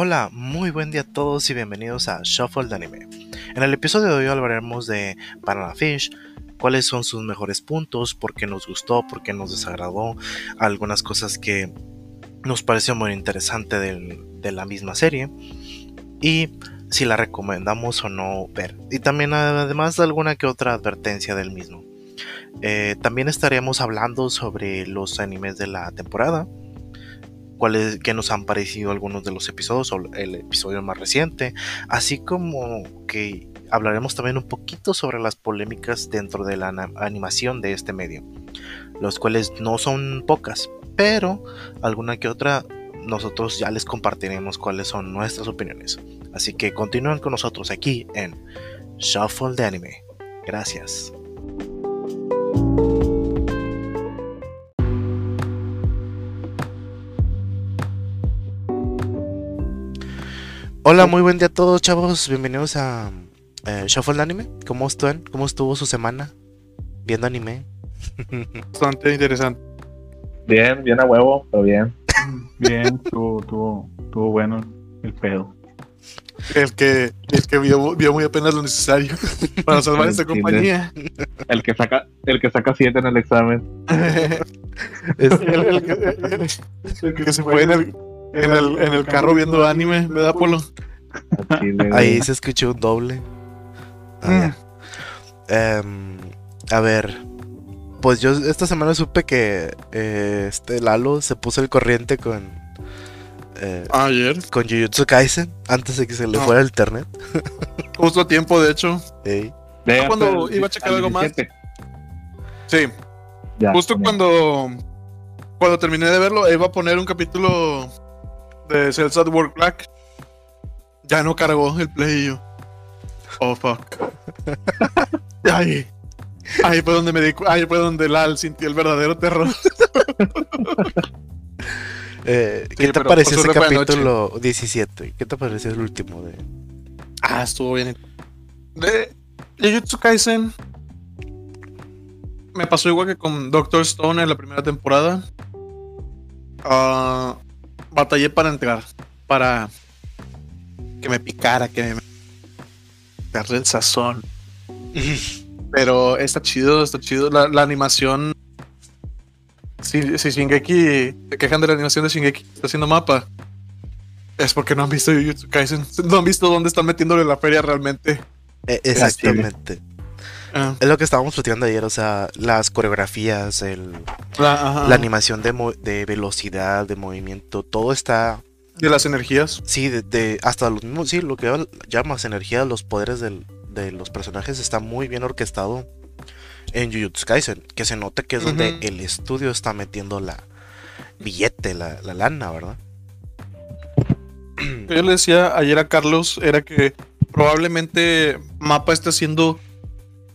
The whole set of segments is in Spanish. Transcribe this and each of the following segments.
Hola, muy buen día a todos y bienvenidos a Shuffle de Anime. En el episodio de hoy hablaremos de Banana Fish, cuáles son sus mejores puntos, por qué nos gustó, por qué nos desagradó, algunas cosas que nos pareció muy interesante de la misma serie y si la recomendamos o no ver. Y también además de alguna que otra advertencia del mismo. Eh, también estaremos hablando sobre los animes de la temporada cuáles que nos han parecido algunos de los episodios o el episodio más reciente, así como que hablaremos también un poquito sobre las polémicas dentro de la animación de este medio, los cuales no son pocas, pero alguna que otra nosotros ya les compartiremos cuáles son nuestras opiniones. Así que continúen con nosotros aquí en Shuffle de Anime. Gracias. Hola, muy buen día a todos, chavos. Bienvenidos a eh, Shuffle Anime. ¿Cómo están? ¿Cómo estuvo su semana viendo anime? Bastante interesante. Bien, bien a huevo, pero bien. Bien, estuvo, estuvo, bueno el pedo. El que, el que vio, muy apenas lo necesario para salvar esta compañía. El que saca, el que saca siete en el examen. el, que, se fue en el, en el, en el carro viendo anime, ¿verdad, Polo? Ahí se escuchó un doble. Ah, mm. em, a ver, pues yo esta semana supe que eh, este Lalo se puso el corriente con. Eh, Ayer. Con Jujutsu Kaisen, antes de que se le ah. fuera el internet. Justo a tiempo, de hecho. Sí. cuando iba a checar algo más. Sí. Justo cuando. Cuando terminé de verlo, iba a poner un capítulo de Cells at Work Black. Ya no cargó el play y yo. Oh fuck. ahí. Ahí fue donde me di ahí fue donde Lal sintió el verdadero terror. eh, ¿Qué te pareció ese capítulo 17? ¿Qué te pareció el último de? Ah, estuvo bien. De Jujutsu Kaisen me pasó igual que con Doctor Stone en la primera temporada. Ah batallé para entrar, para que me picara, que me perder el sazón. Pero está chido, está chido. La, animación. Si, si Shingeki se quejan de la animación de Shingeki, está haciendo mapa. Es porque no han visto Jujutsu Kaisen. No han visto dónde están metiéndole la feria realmente. E, exactamente. Ah. Es lo que estábamos platicando ayer, o sea, las coreografías, el, la, animación de, de, velocidad, de movimiento, todo está... De las energías. Sí, de, hasta los mismos, sí, lo que llamas energía, los poderes de los personajes está muy bien orquestado en Jujutsu Kaisen, que se nota que es donde el estudio está metiendo la billete, la, la lana, ¿verdad? Yo le decía ayer a Carlos, era que probablemente Mapa está haciendo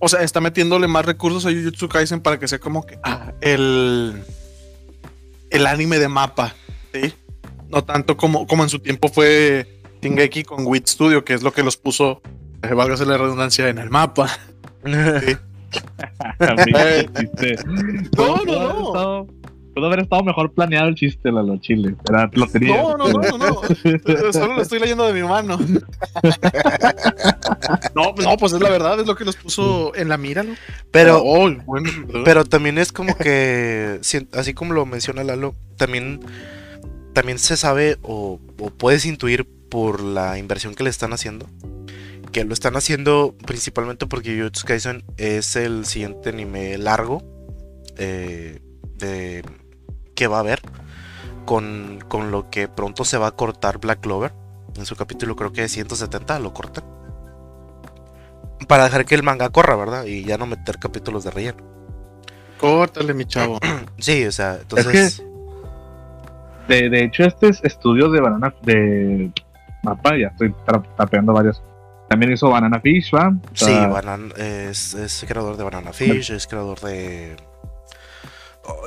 o sea, está metiéndole más recursos a Jujutsu Kaisen para que sea como que ah, el, el anime de mapa, ¿sí? No tanto como, como en su tiempo fue Tingeki con Wit Studio, que es lo que los puso, eh, válgase la redundancia, en el mapa. ¿sí? no, no, no. Pudo haber estado mejor planeado el chiste, Lalo Chile. Lo tenía. No, no, no, no. Solo lo estoy leyendo de mi mano. no, no, pues es la verdad, es lo que los puso en la mira, ¿no? Pero, oh, pero también es como que, así como lo menciona Lalo, también, también se sabe o, puedes intuir por la inversión que le están haciendo que lo están haciendo principalmente porque Jujutsu Kaisen es el siguiente anime largo eh, de que va a haber con, lo que pronto se va a cortar Black Clover. En su capítulo creo que es 170 lo cortan. Para dejar que el manga corra, ¿verdad? Y ya no meter capítulos de relleno. Córtale, mi chavo. sí, o sea, entonces... de, hecho, este es estudio de Banana... De mapa, ya estoy tapeando varios. También hizo Banana Fish, ¿va? sí, es, es creador de Banana Fish, es creador de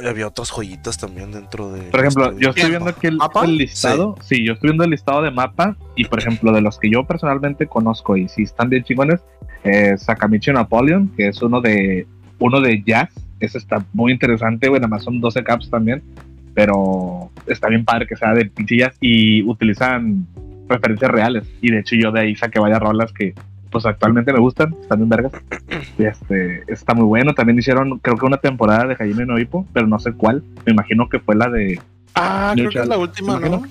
había otras joyitas también dentro de. Por ejemplo, yo estoy viendo aquí el, listado. Sí. yo estoy viendo el listado de mapa. Y por ejemplo, de los que yo personalmente conozco y si están bien chingones, eh, Sakamichi Napoleon, que es uno de uno de jazz. Ese está muy interesante, bueno, además son 12 caps también. Pero está bien padre que sea de pinchillas y utilizan referencias reales. Y de hecho yo de ahí saqué varias rolas que pues actualmente me gustan, están bien vergas. Y este, está muy bueno. También hicieron, creo que una temporada de Jaime Noipo, pero no sé cuál. Me imagino que fue la de. Ah, creo que es la última, ¿no?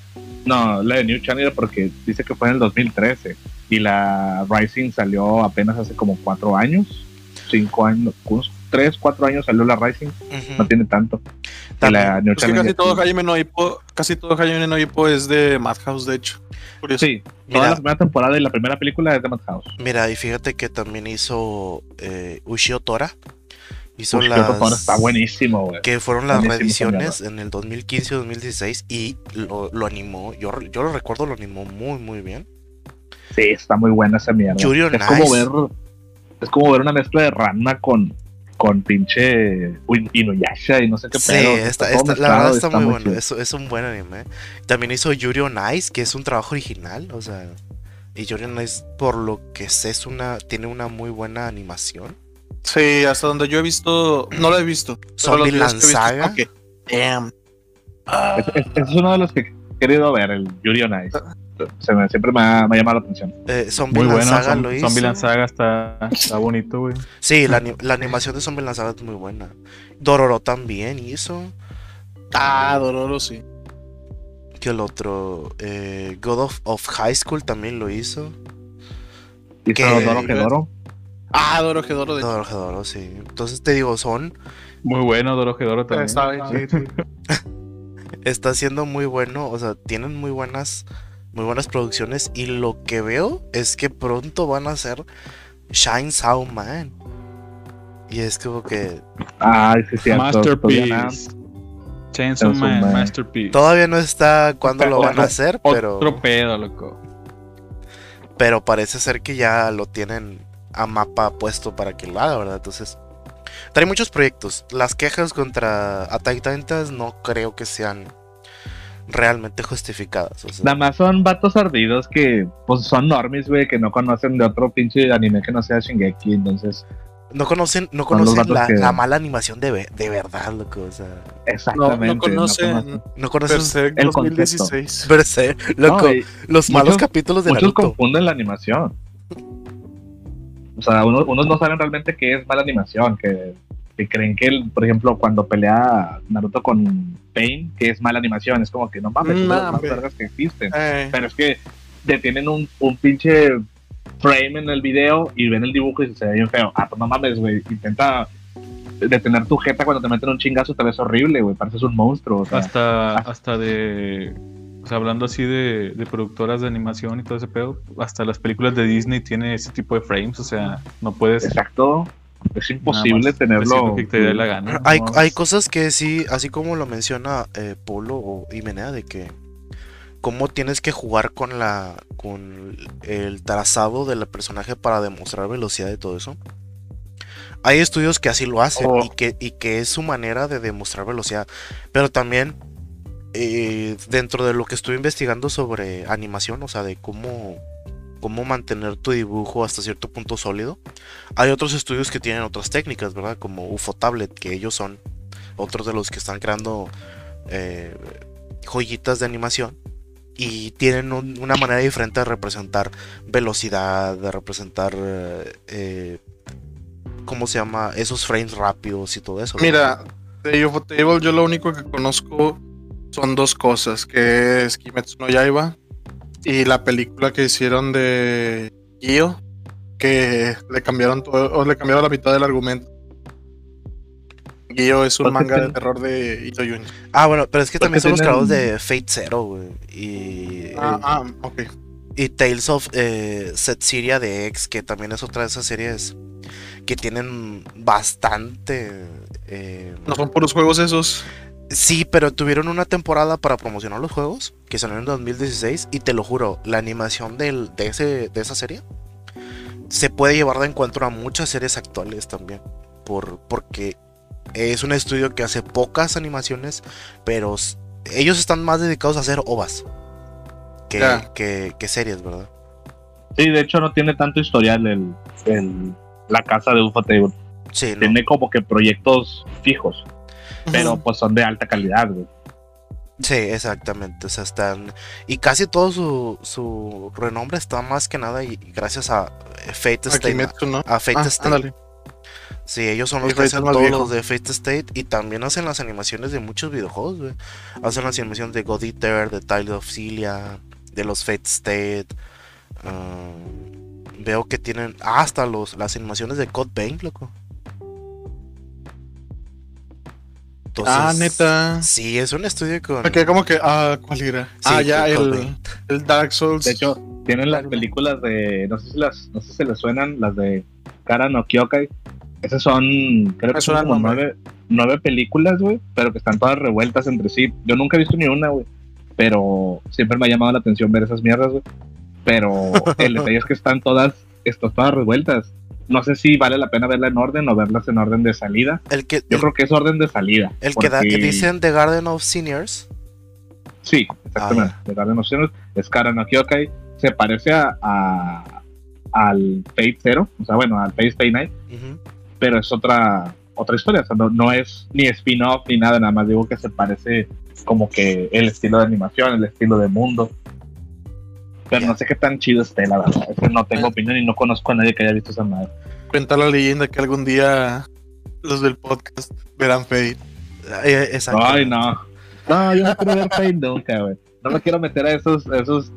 No, la de New Channel porque dice que fue en el 2013 y la Rising salió apenas hace como cuatro años, cinco años, tres, cuatro años salió la Rising, no tiene tanto. La New Channel casi todo Jaime Noipo, casi todo Jaime Noipo es de Madhouse, de hecho. Sí, toda la primera temporada y la primera película es de Madhouse. Mira, y fíjate que también hizo eh, Ushio Tora. Hizo las. Está buenísimo, güey. Que fueron las reediciones en el 2015-2016 y lo, lo, animó. Yo, yo lo recuerdo, lo animó muy, muy bien. Sí, está muy buena esa mierda. es como ver. Es como ver una mezcla de rana con, con pinche Inuyasha y no sé qué sí, Esta, esta, la verdad está, muy, bueno. Es, es, un buen anime. También hizo Yuri on Ice, que es un trabajo original. O sea, y Yuri on Ice, por lo que sé, es una, tiene una muy buena animación. Sí, hasta donde yo he visto, no lo he visto. Zombieland Saga. Damn. Es, uno de los que he querido ver, el Yuri on Ice. Se me, siempre me ha, me llamado la atención. Eh, Zombie bueno, Saga lo hizo. Zombie Saga está, está bonito, güey. Sí, la, la, animación de Zombie Saga es muy buena. Dororo también hizo. Ah, Dororo sí. Que el otro. Eh, God of, of, High School también lo hizo. ¿Hizo que, Doro? Ah, Doro Gedoro. De Doro Gedoro, sí. Entonces te digo, son. Muy bueno, Doro Gedoro también. Está, Está siendo muy bueno. O sea, tienen muy buenas. Muy buenas producciones. Y lo que veo es que pronto van a ser Shine Sound Man. Y es como que. Ay, sí, sí. Masterpiece. Chainsaw Man, Man, Masterpiece. Todavía no está cuándo lo van a hacer, pero. Otro pedo, loco. Pero parece ser que ya lo tienen a mapa puesto para que lo haga, ¿verdad? Entonces, trae muchos proyectos. Las quejas contra Attack Titans no creo que sean realmente justificadas. Nada más son vatos ardidos que pues son normies, güey, que no conocen de otro pinche anime que no sea Shingeki, entonces... No conocen, no conocen la, mala animación de, de verdad, loco. O sea. Exactamente. No, conocen, no conocen, Berserk el 2016. Berserk, loco. los malos capítulos de Muchos confunden la animación. O sea, unos, no saben realmente qué es mala animación, que, creen que, por ejemplo, cuando pelea Naruto con Pain, que es mala animación, es como que no mames, son las más vergas que existen. Eh. Pero es que detienen un, un pinche frame en el video y ven el dibujo y se ve bien feo. Ah, pues no mames, güey, intenta detener tu jeta cuando te meten un chingazo, te ves horrible, güey, pareces un monstruo. hasta, hasta de o sea, hablando así de, productoras de animación y todo ese pedo, hasta las películas de Disney tiene ese tipo de frames, o sea, no puedes... Exacto. Es imposible tenerlo. Que te dé la gana. Hay, hay cosas que sí, así como lo menciona eh, Polo o Imenea, de que cómo tienes que jugar con la con el trazado del personaje para demostrar velocidad y todo eso. Hay estudios que así lo hacen oh. y, que, y que es su manera de demostrar velocidad. Pero también eh, dentro de lo que estuve investigando sobre animación, o sea, de cómo, cómo mantener tu dibujo hasta cierto punto sólido, hay otros estudios que tienen otras técnicas, ¿verdad? Como UFO Tablet, que ellos son otros de los que están creando eh, joyitas de animación y tienen una manera diferente de representar velocidad, de representar, eh, ¿cómo se llama? Esos frames rápidos y todo eso. Mira, de UFO Table yo lo único que conozco son dos cosas, que es Kimetsu no Yaiba y la película que hicieron de Gio, que le cambiaron todo, o le cambiaron la mitad del argumento. Gio es un manga de terror de Ito Yuni. Ah, bueno, pero es que también son los creadores de Fate Zero, güey. Y. Ah, ah, ok. Y Tales of eh, de X, que también es otra de esas series que tienen bastante. Eh, no son puros juegos esos. Sí, pero tuvieron una temporada para promocionar los juegos que salieron en 2016 y te lo juro, la animación de, ese, de esa serie se puede llevar de encuentro a muchas series actuales también, por, porque es un estudio que hace pocas animaciones, pero ellos están más dedicados a hacer ovas que, que, series, ¿verdad? Sí, de hecho no tiene tanto historial el, la casa de Ufotable. Tiene como que proyectos fijos pero pues son de alta calidad, güey. Sí, exactamente. O sea, están. Y casi todo su, su renombre está más que nada y, gracias a eh, Fate State. A Fate ah, State. Sí, ellos son los que hacen todos los de Fate State y también hacen las animaciones de muchos videojuegos, güey. Hacen las animaciones de God Eater, de Tile of Cilia, de los Fate State. Ah, veo que tienen hasta los, las animaciones de Code Vein, loco. Ah, neta. Sí, es un estudio con. como que, ah, ¿cuál era? ah, ya, el, el, Dark Souls. De hecho, tienen las películas de. No sé si las, no sé si les suenan, las de Kara no Kyokai. Esas son, creo que son como nueve, nueve películas, güey, pero que están todas revueltas entre sí. Yo nunca he visto ni una, güey. Pero siempre me ha llamado la atención ver esas mierdas, güey. Pero el detalle es que están todas, están todas revueltas no sé si vale la pena verla en orden o verlas en orden de salida. El que, Yo creo que es orden de salida. El que, dicen The Garden of Seniors. Sí, exactamente. Ah, The Garden of Seniors es Kara no Kyokai. Se parece a, al Fate Zero, o sea, bueno, al Fate Stay Night, pero es otra otra historia. O sea, no, es ni spin-off ni nada, nada más digo que se parece como que el estilo de animación, el estilo de mundo. Pero no sé qué tan chido esté, la verdad. no tengo opinión y no conozco a nadie que haya visto esa madre. Cuenta la leyenda que algún día los del podcast verán Fate. Exacto. Ay, no. No, yo no quiero ver Fate nunca, güey. No me quiero meter a esos, esos,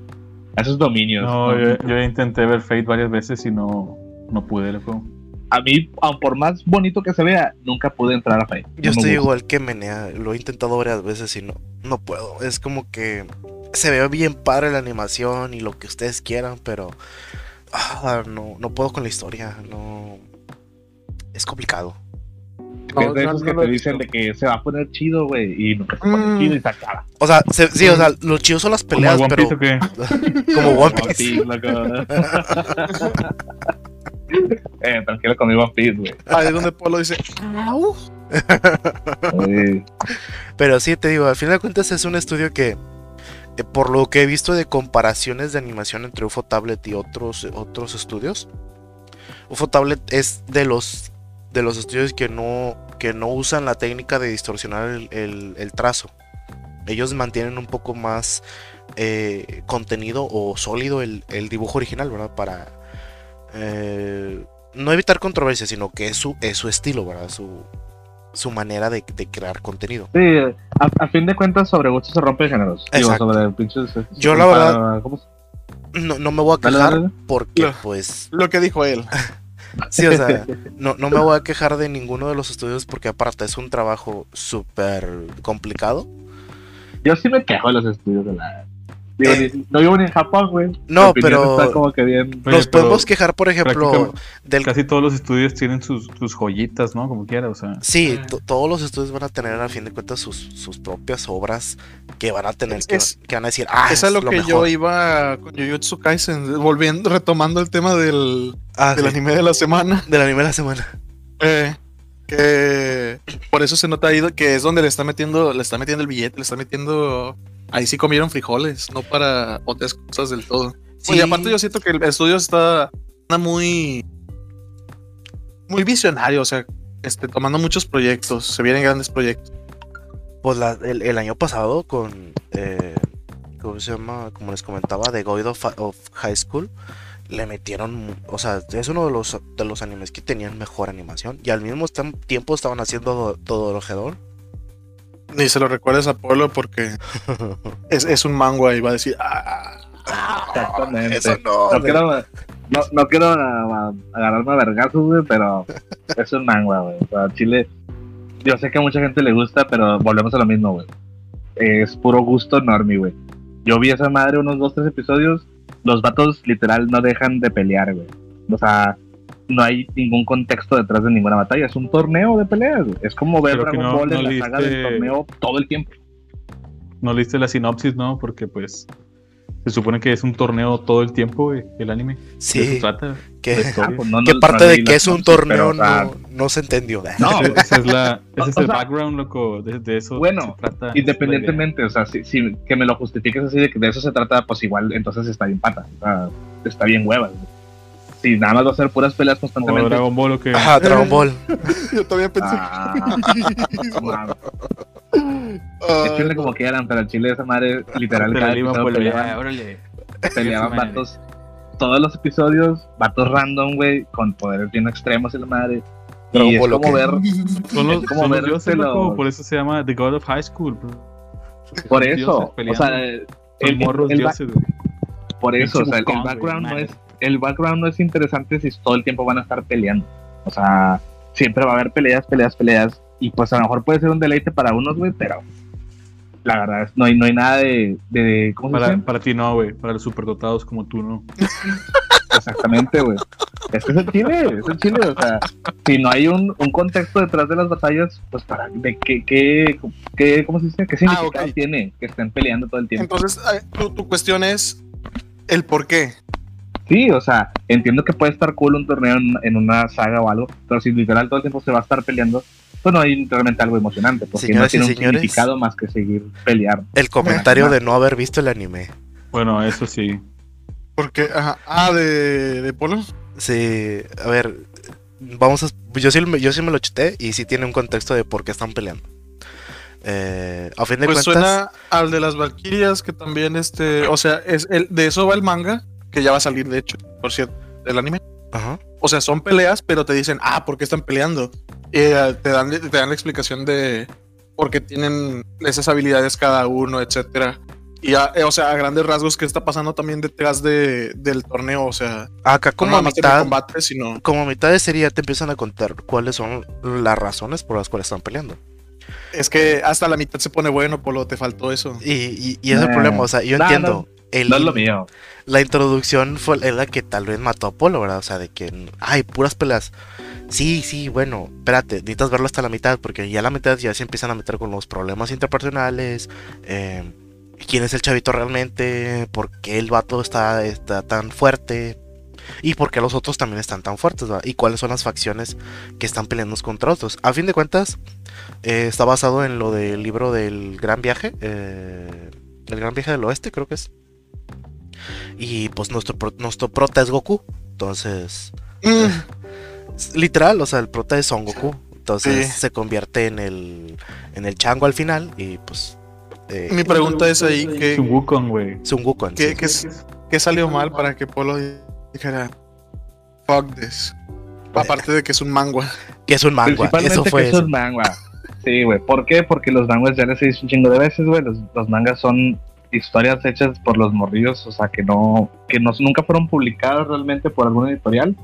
a esos dominios. No, Yo, intenté ver Fate varias veces y no, no pude el juego. A mí, aun por más bonito que se vea, nunca pude entrar a Fate. Yo estoy igual que Menea. Lo he intentado varias veces y no, no puedo. Es como que se ve bien padre la animación y lo que ustedes quieran, pero ah, no, no puedo con la historia, no es complicado. es de esos que te dicen de que se va a poner chido, güey, y nunca se pone mm. chido y se acaba. O sea, sí, o sea, lo chido son las peleas, pero. como One Piece. eh, tranquilo con mi One Piece, güey. Ahí es donde Polo dice. pero sí, te digo, al final de cuentas es un estudio que por lo que he visto de comparaciones de animación entre UFO Tablet y otros, otros estudios, UFO Tablet es de los, de los estudios que no, que no usan la técnica de distorsionar el, trazo. Ellos mantienen un poco más eh, contenido o sólido el, dibujo original, ¿verdad? Para eh, no evitar controversia, sino que es su, es su estilo, ¿verdad? Su, su manera de, crear contenido. Sí, a, fin de cuentas, sobre gusto se rompe géneros. sobre pinches, Yo, la verdad, no, no, me voy a quejar porque, pues. Lo que dijo él. sí, o sea, no, no me voy a quejar de ninguno de los estudios porque, aparte, es un trabajo súper complicado. Yo sí me quejo de los estudios de la no vivo ni en Japón, güey. No, pero. Nos podemos quejar, por ejemplo. Del... Casi todos los estudios tienen sus, joyitas, ¿no? Como quiera, o sea. Sí, todos los estudios van a tener, a fin de cuentas, sus, propias obras que van a tener, que, van a decir, ah, es, es lo, que yo iba con Jujutsu Kaisen, volviendo, retomando el tema del, ah, del anime de la semana. Del anime de la semana. Eh, que por eso se nota ahí que es donde le está metiendo, le está metiendo el billete, le está metiendo ahí sí comieron frijoles, no para otras cosas del todo. Y aparte yo siento que el estudio está muy muy visionario, o sea, este, tomando muchos proyectos, se vienen grandes proyectos. Pues el, año pasado con, eh, ¿cómo se llama? Como les comentaba, The Goid of, High School, le metieron, o sea, es uno de los, de los animes que tenían mejor animación y al mismo tiempo estaban haciendo todo lo ni se lo recuerdes a Polo porque es, es un mango y va a decir. Ah, Exactamente. no, no, quiero, no, no quiero agarrarme a vergazos, pero es un mango, güey. O Chile, yo sé que a mucha gente le gusta, pero volvemos a lo mismo, güey. Es puro gusto enorme, güey. Yo vi a esa madre unos dos, tres episodios. Los vatos literal no dejan de pelear, güey. O sea, no hay ningún contexto detrás de ninguna batalla. Es un torneo de peleas. Es como ver Dragon Ball en la saga del torneo todo el tiempo. No leíste la sinopsis, ¿no? Porque pues se supone que es un torneo todo el tiempo el anime. Sí. trata? ¿Qué, ah, pues parte de que es un torneo no, se entendió? No, ese es, la, ese es el background, loco. De, eso bueno, se trata. Independientemente, o sea, si, que me lo justifiques así de que de eso se trata, pues igual entonces está bien pata. está bien hueva si nada más va a ser puras peleas constantemente. O Dragon Ball o qué. Ajá, Dragon Ball. Yo todavía pensé. Ah, Chile como quieran, pero el chile de esa madre literal cada episodio peleaban, peleaban vatos todos los episodios, vatos random, güey, con poderes bien extremos y la madre. y es como ver. Son como ver por eso se llama The God of High School. Por eso, o sea, el, morros dioses, Por eso, o sea, el, background no es el background no es interesante si todo el tiempo van a estar peleando. O sea, siempre va a haber peleas, peleas, peleas. Y pues a lo mejor puede ser un deleite para unos, güey, pero la verdad es no hay, no hay nada de, de ¿cómo para, se para ti no, güey, para los superdotados como tú no. Exactamente, güey. Es que es el chile, es el chile, o sea, si no hay un, un contexto detrás de las batallas, pues para de qué, qué, qué ¿cómo se dice? ¿Qué significado ah, tiene que estén peleando todo el tiempo? Entonces, eh, tu, tu cuestión es el por qué. Sí, o sea, entiendo que puede estar cool un torneo en, una saga o algo, pero si literal todo el tiempo se va a estar peleando, pues no hay realmente algo emocionante, porque no tiene un significado más que seguir pelear. El comentario de no haber visto el anime. Bueno, eso sí. Porque, ajá, ah, de, de Polo. Sí, a ver, vamos a, yo sí, yo sí me lo chuté y sí tiene un contexto de por qué están peleando. Eh, a fin de pues cuentas. suena al de las Valkyrias, que también este. O sea, es el, de eso va el manga que ya va a salir, de hecho, por cierto, el anime. Ajá. O sea, son peleas, pero te dicen, ah, ¿por qué están peleando? Y eh, te, dan, te dan la explicación de por qué tienen esas habilidades cada uno, etcétera. Y eh, o sea, a grandes rasgos, ¿qué está pasando también detrás de, del torneo? O sea, acá como a mitad, como a mitad de serie te empiezan a contar cuáles son las razones por las cuales están peleando. Es que hasta la mitad se pone bueno, Polo, te faltó eso. Y, y, es el problema, o sea, yo entiendo no es lo mío. La introducción fue la que tal vez mató a Polo, ¿verdad? O sea, de que, ay, puras peleas. Sí, sí, bueno, espérate, necesitas verlo hasta la mitad, porque ya a la mitad ya se empiezan a meter con los problemas interpersonales. Eh, ¿Quién es el chavito realmente? ¿Por qué el vato está, está tan fuerte? Y por qué los otros también están tan fuertes, ¿verdad? Y cuáles son las facciones que están peleando contra otros. A fin de cuentas, eh, está basado en lo del libro del Gran Viaje. Eh, el Gran Viaje del Oeste, creo que es. Y pues nuestro, nuestro prota es Goku. Entonces. Mm. Literal, o sea, el prota es Son Goku. Entonces se convierte en el, en el chango al final. Y pues. Eh, Mi pregunta es ahí: ¿qué, Sun Wukong, güey. Sun Wukong. ¿Qué, ¿qué, salió mal para que Polo dijera fuck this? Aparte de que es un manga. Que es un manga. Eso fue. Que es un manga. Sí, güey. ¿Por qué? Porque los mangas ya les he dicho un chingo de veces, güey. Los, los mangas son historias hechas por los morrillos, o sea, que no, que no, nunca fueron publicadas realmente por alguna editorial.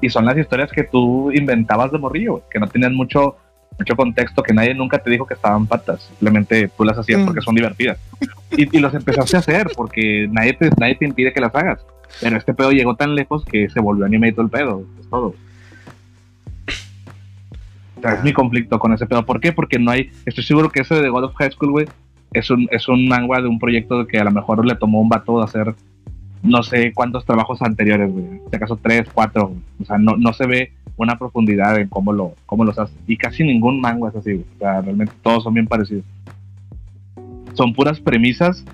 Y son las historias que tú inventabas de morrillo, que no tenían mucho, mucho contexto, que nadie nunca te dijo que estaban patas. Simplemente tú las hacías porque son divertidas. Y, y los empezaste a hacer porque nadie te, nadie te impide que las hagas. Pero este pedo llegó tan lejos que se volvió anime y todo el pedo. Es todo. es mi conflicto con ese pedo. ¿Por qué? Porque no hay. Estoy seguro que ese de God of High School, güey, es un, es un manga de un proyecto que a lo mejor le tomó un vato de hacer no sé cuántos trabajos anteriores, güey. En este caso, tres, cuatro. O sea, no, no se ve una profundidad en cómo, lo, cómo los hace. Y casi ningún manga es así, güey. O sea, realmente todos son bien parecidos. Son puras premisas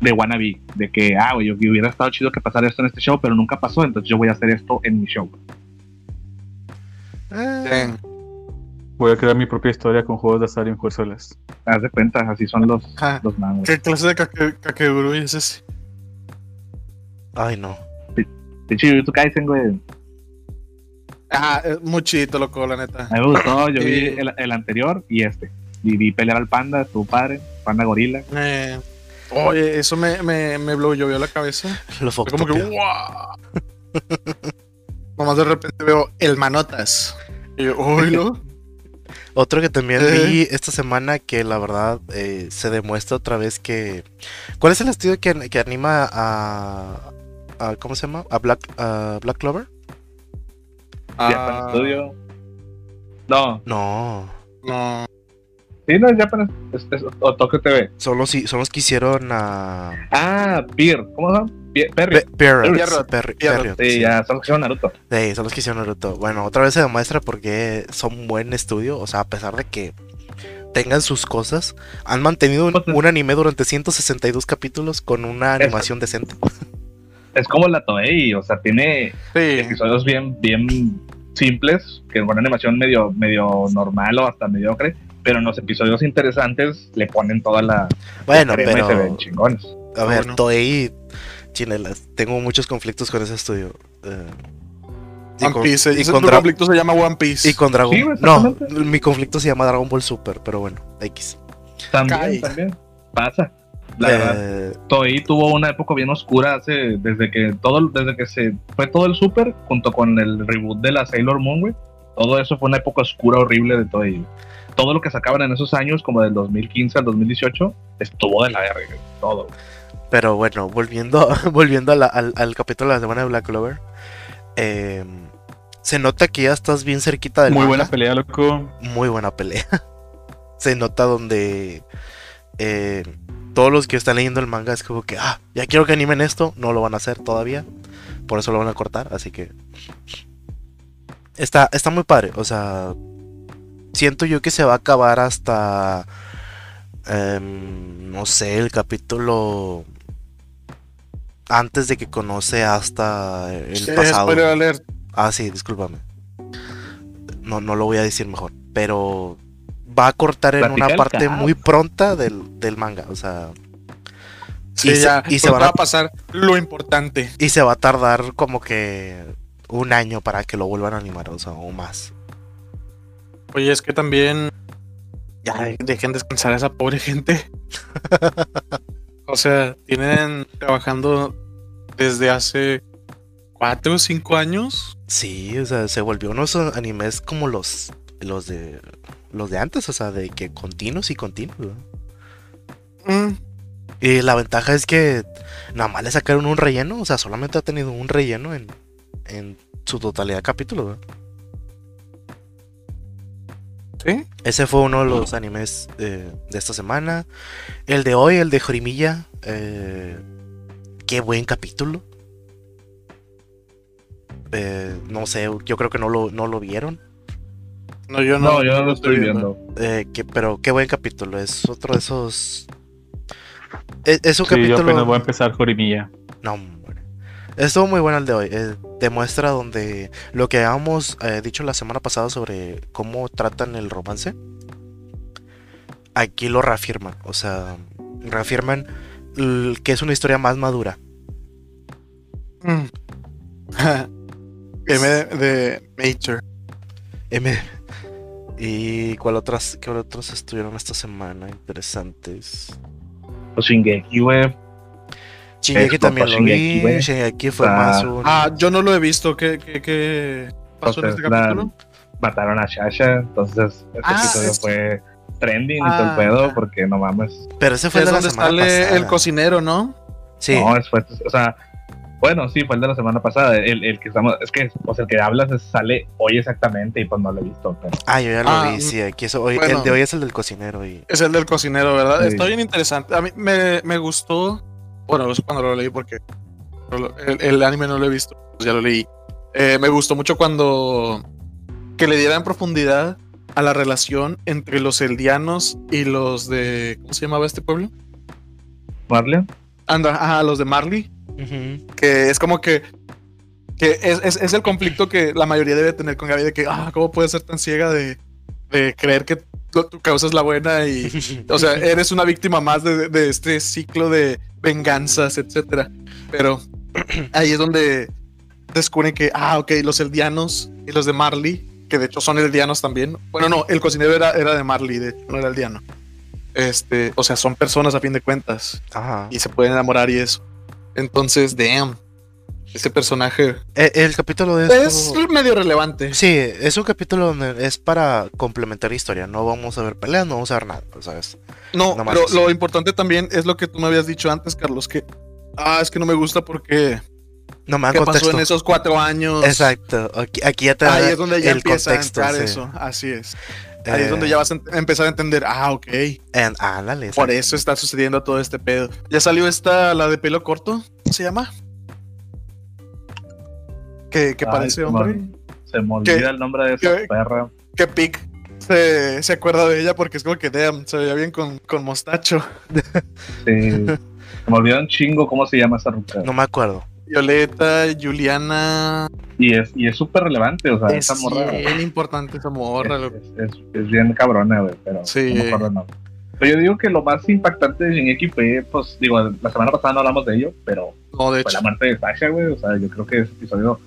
de wannabe. De que, ah, güey, yo hubiera estado chido que pasara esto en este show, pero nunca pasó, entonces yo voy a hacer esto en mi show. Eh, Voy a crear mi propia historia con juegos de azar y enjuerzuelas. Haz de cuenta, así son los, los mangos. ¿Qué clase de Kakegurui es ese? Ay, no. Pinche tu Kaisen, güey. Ah, es muy chito, loco, la neta. A mí me gustó, yo vi el, el, anterior y este. Y vi pelear al panda, tu padre, panda gorila. Eh, oye, eso me, me, me blow, llovió la cabeza. Lo Como que, ¡guau! Nomás de repente veo el manotas. Y yo, oílo. Otro que también vi esta semana que la verdad eh, se demuestra otra vez que... ¿Cuál es el estudio que, que anima a, ¿Cómo se llama? ¿A Black, Black Clover? Ah. Studio. No. No. No. Sí, no es Japan, es, o Tokyo TV. Son los, son los que hicieron a. Ah, Beer. ¿Cómo se llama? Perry. Perry. Perry. Sí, ya, son los que hicieron Naruto. Sí, son los que hicieron Naruto. Bueno, otra vez se demuestra porque son un buen estudio. O sea, a pesar de que tengan sus cosas, han mantenido un, anime durante 162 capítulos con una animación decente. Es como la Toei, o sea, tiene episodios bien, bien simples, que con una animación medio, medio normal o hasta mediocre, pero en los episodios interesantes le ponen toda la. Bueno, pero. Se ven chingones. A ver, bueno. Toei. Chinelas. Tengo muchos conflictos con ese estudio. Uh, One Piece. Y con, conflicto se llama One Piece. Y con Dragon No, mi conflicto se llama Dragon Ball Super, pero bueno, X. También, también. Pasa. La verdad, eh, Toei tuvo una época bien oscura hace, desde que todo, desde que se fue todo el Super, junto con el reboot de la Sailor Moon, güey. Todo eso fue una época oscura horrible de Toei. Todo lo que sacaban en esos años, como del 2015 al 2018, estuvo de la verga, todo. Pero bueno, volviendo, volviendo al, capítulo de la semana de Black Clover. Eh, se nota que ya estás bien cerquita del Muy buena pelea, loco. Muy buena pelea. se nota donde eh, todos los que están leyendo el manga es como que, ah, ya quiero que animen esto, no lo van a hacer todavía, por eso lo van a cortar, así que está, está muy padre, o sea, siento yo que se va a acabar hasta, em, no sé, el capítulo antes de que conoce hasta el pasado. Ah, sí, discúlpame. No, no lo voy a decir mejor, pero va a cortar en una parte muy pronta del, manga. O sea. y, se, y se va a pasar lo importante. Y se va a tardar como que un año para que lo vuelvan a animar, o sea, o más. Oye, es que también. Ya dejen descansar a esa pobre gente. o sea, tienen trabajando desde hace cuatro o cinco años. Sí, o sea, se volvió unos animes como los, los de los de antes, o sea, de que continuos y continuos. Mm. Y la ventaja es que nada más le sacaron un relleno, o sea, solamente ha tenido un relleno en, en su totalidad de capítulos. ¿Sí? Ese fue uno de los animes de esta semana. El de hoy, el de Jorimilla. Eh, qué buen capítulo. Eh, no sé, yo creo que no lo, no lo vieron. No, yo no, yo no lo estoy viendo. Eh, pero qué buen capítulo. Es otro de esos. Es, es un sí, capítulo. Yo apenas voy a empezar Jorimilla. No, hombre. Estuvo muy bueno el de hoy. Demuestra donde lo que habíamos eh, dicho la semana pasada sobre cómo tratan el romance. Aquí lo reafirman. O sea, reafirman que es una historia más madura. Mm. M de Nature. M ¿Y cuál otras, qué otros estuvieron esta semana interesantes? Los Shingeki, güey. Shingeki también lo vi. Shingeki fue más un. Ah, yo no lo he visto. ¿Qué, qué, qué pasó en este capítulo? mataron a Shasha, entonces este ah, episodio fue trending y todo el ah. pedo, porque no mames. Pero ese fue el de la semana sale el cocinero, ¿no? Sí. No, es fue, o sea, bueno, sí, fue el de la semana pasada. El, el que estamos, es que, o sea, el que hablas sale hoy exactamente y pues no lo he visto. Ah, yo ya lo ah, vi, sí, aquí eso, el de hoy es el del cocinero. Y... Es el del cocinero, ¿verdad? Está bien interesante. A mí me, me gustó. Bueno, es cuando lo leí porque el, el, anime no lo he visto, pues ya lo leí. Eh, me gustó mucho cuando que le dieran profundidad a la relación entre los eldianos y los de. ¿Cómo se llamaba este pueblo? Marley. Anda, ajá, los de Marley que es como que, que es, el conflicto que la mayoría debe tener con Gaby de que, ah, ¿cómo puedes ser tan ciega de, creer que tu, causa es la buena y, o sea, eres una víctima más de, este ciclo de venganzas, etcétera. Pero ahí es donde descubren que, ah, ok, los eldianos y los de Marley, que de hecho son eldianos también. Bueno, no, el cocinero era, era de Marley, de hecho, no era eldiano. Este, o sea, son personas a fin de cuentas. Y se pueden enamorar y eso. Entonces, damn. Ese personaje. E, el, capítulo de Es medio relevante. Sí, es un capítulo donde es para complementar historia. No vamos a ver peleas, no vamos a ver nada, ¿sabes? No, pero lo importante también es lo que tú me habías dicho antes, Carlos, que. Ah, es que no me gusta porque. No me ¿Qué pasó en esos cuatro años? Exacto. Aquí, ya te Ahí es donde ya el empieza contexto, a eso. Así es. Ahí es donde eh, ya vas a empezar a entender, ah, ok. And, ándale, Por eso está sucediendo todo este pedo. Ya salió esta, la de pelo corto, ¿cómo se llama? Que, parece hombre. Se me olvida el nombre de esa perra. Que Pic se, se, acuerda de ella porque es como que, damn, se veía bien con, con mostacho. Sí. Se me olvidó un chingo cómo se llama esa ruta. No me acuerdo. Violeta, Juliana. Y es y es súper relevante, o sea, es esa morra. Es bien importante esa morra. Es, es, bien cabrona, güey, pero sí. no Pero yo digo que lo más impactante de Shingeki fue, pues, digo, la semana pasada no hablamos de ello, pero no, de fue la muerte de Sasha, güey. O sea, yo creo que ese episodio.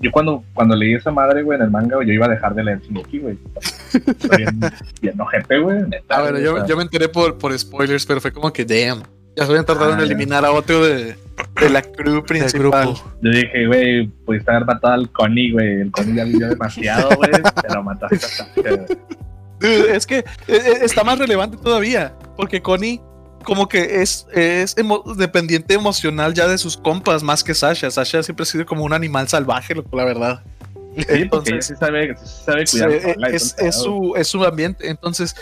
Yo cuando, cuando leí esa madre, güey, en el manga, yo iba a dejar de leer Shingeki, güey. bien, bien ojete, güey. Ah, bueno, yo, yo me enteré por, por spoilers, pero fue como que, damn. Ya se habían tardado en ah, eliminar a otro de, de la crew principal. Yo dije, güey, pudiste haber matado al Connie, güey. El Connie ya vivió demasiado, güey. Te lo mataste Dude, es que e, e, está más relevante todavía. Porque Connie, como que es, es dependiente emocional ya de sus compas, más que Sasha. Sasha siempre ha sido como un animal salvaje, la verdad. Entonces, sí sabe, sabe cuidar. es, es, su, es su ambiente. Entonces,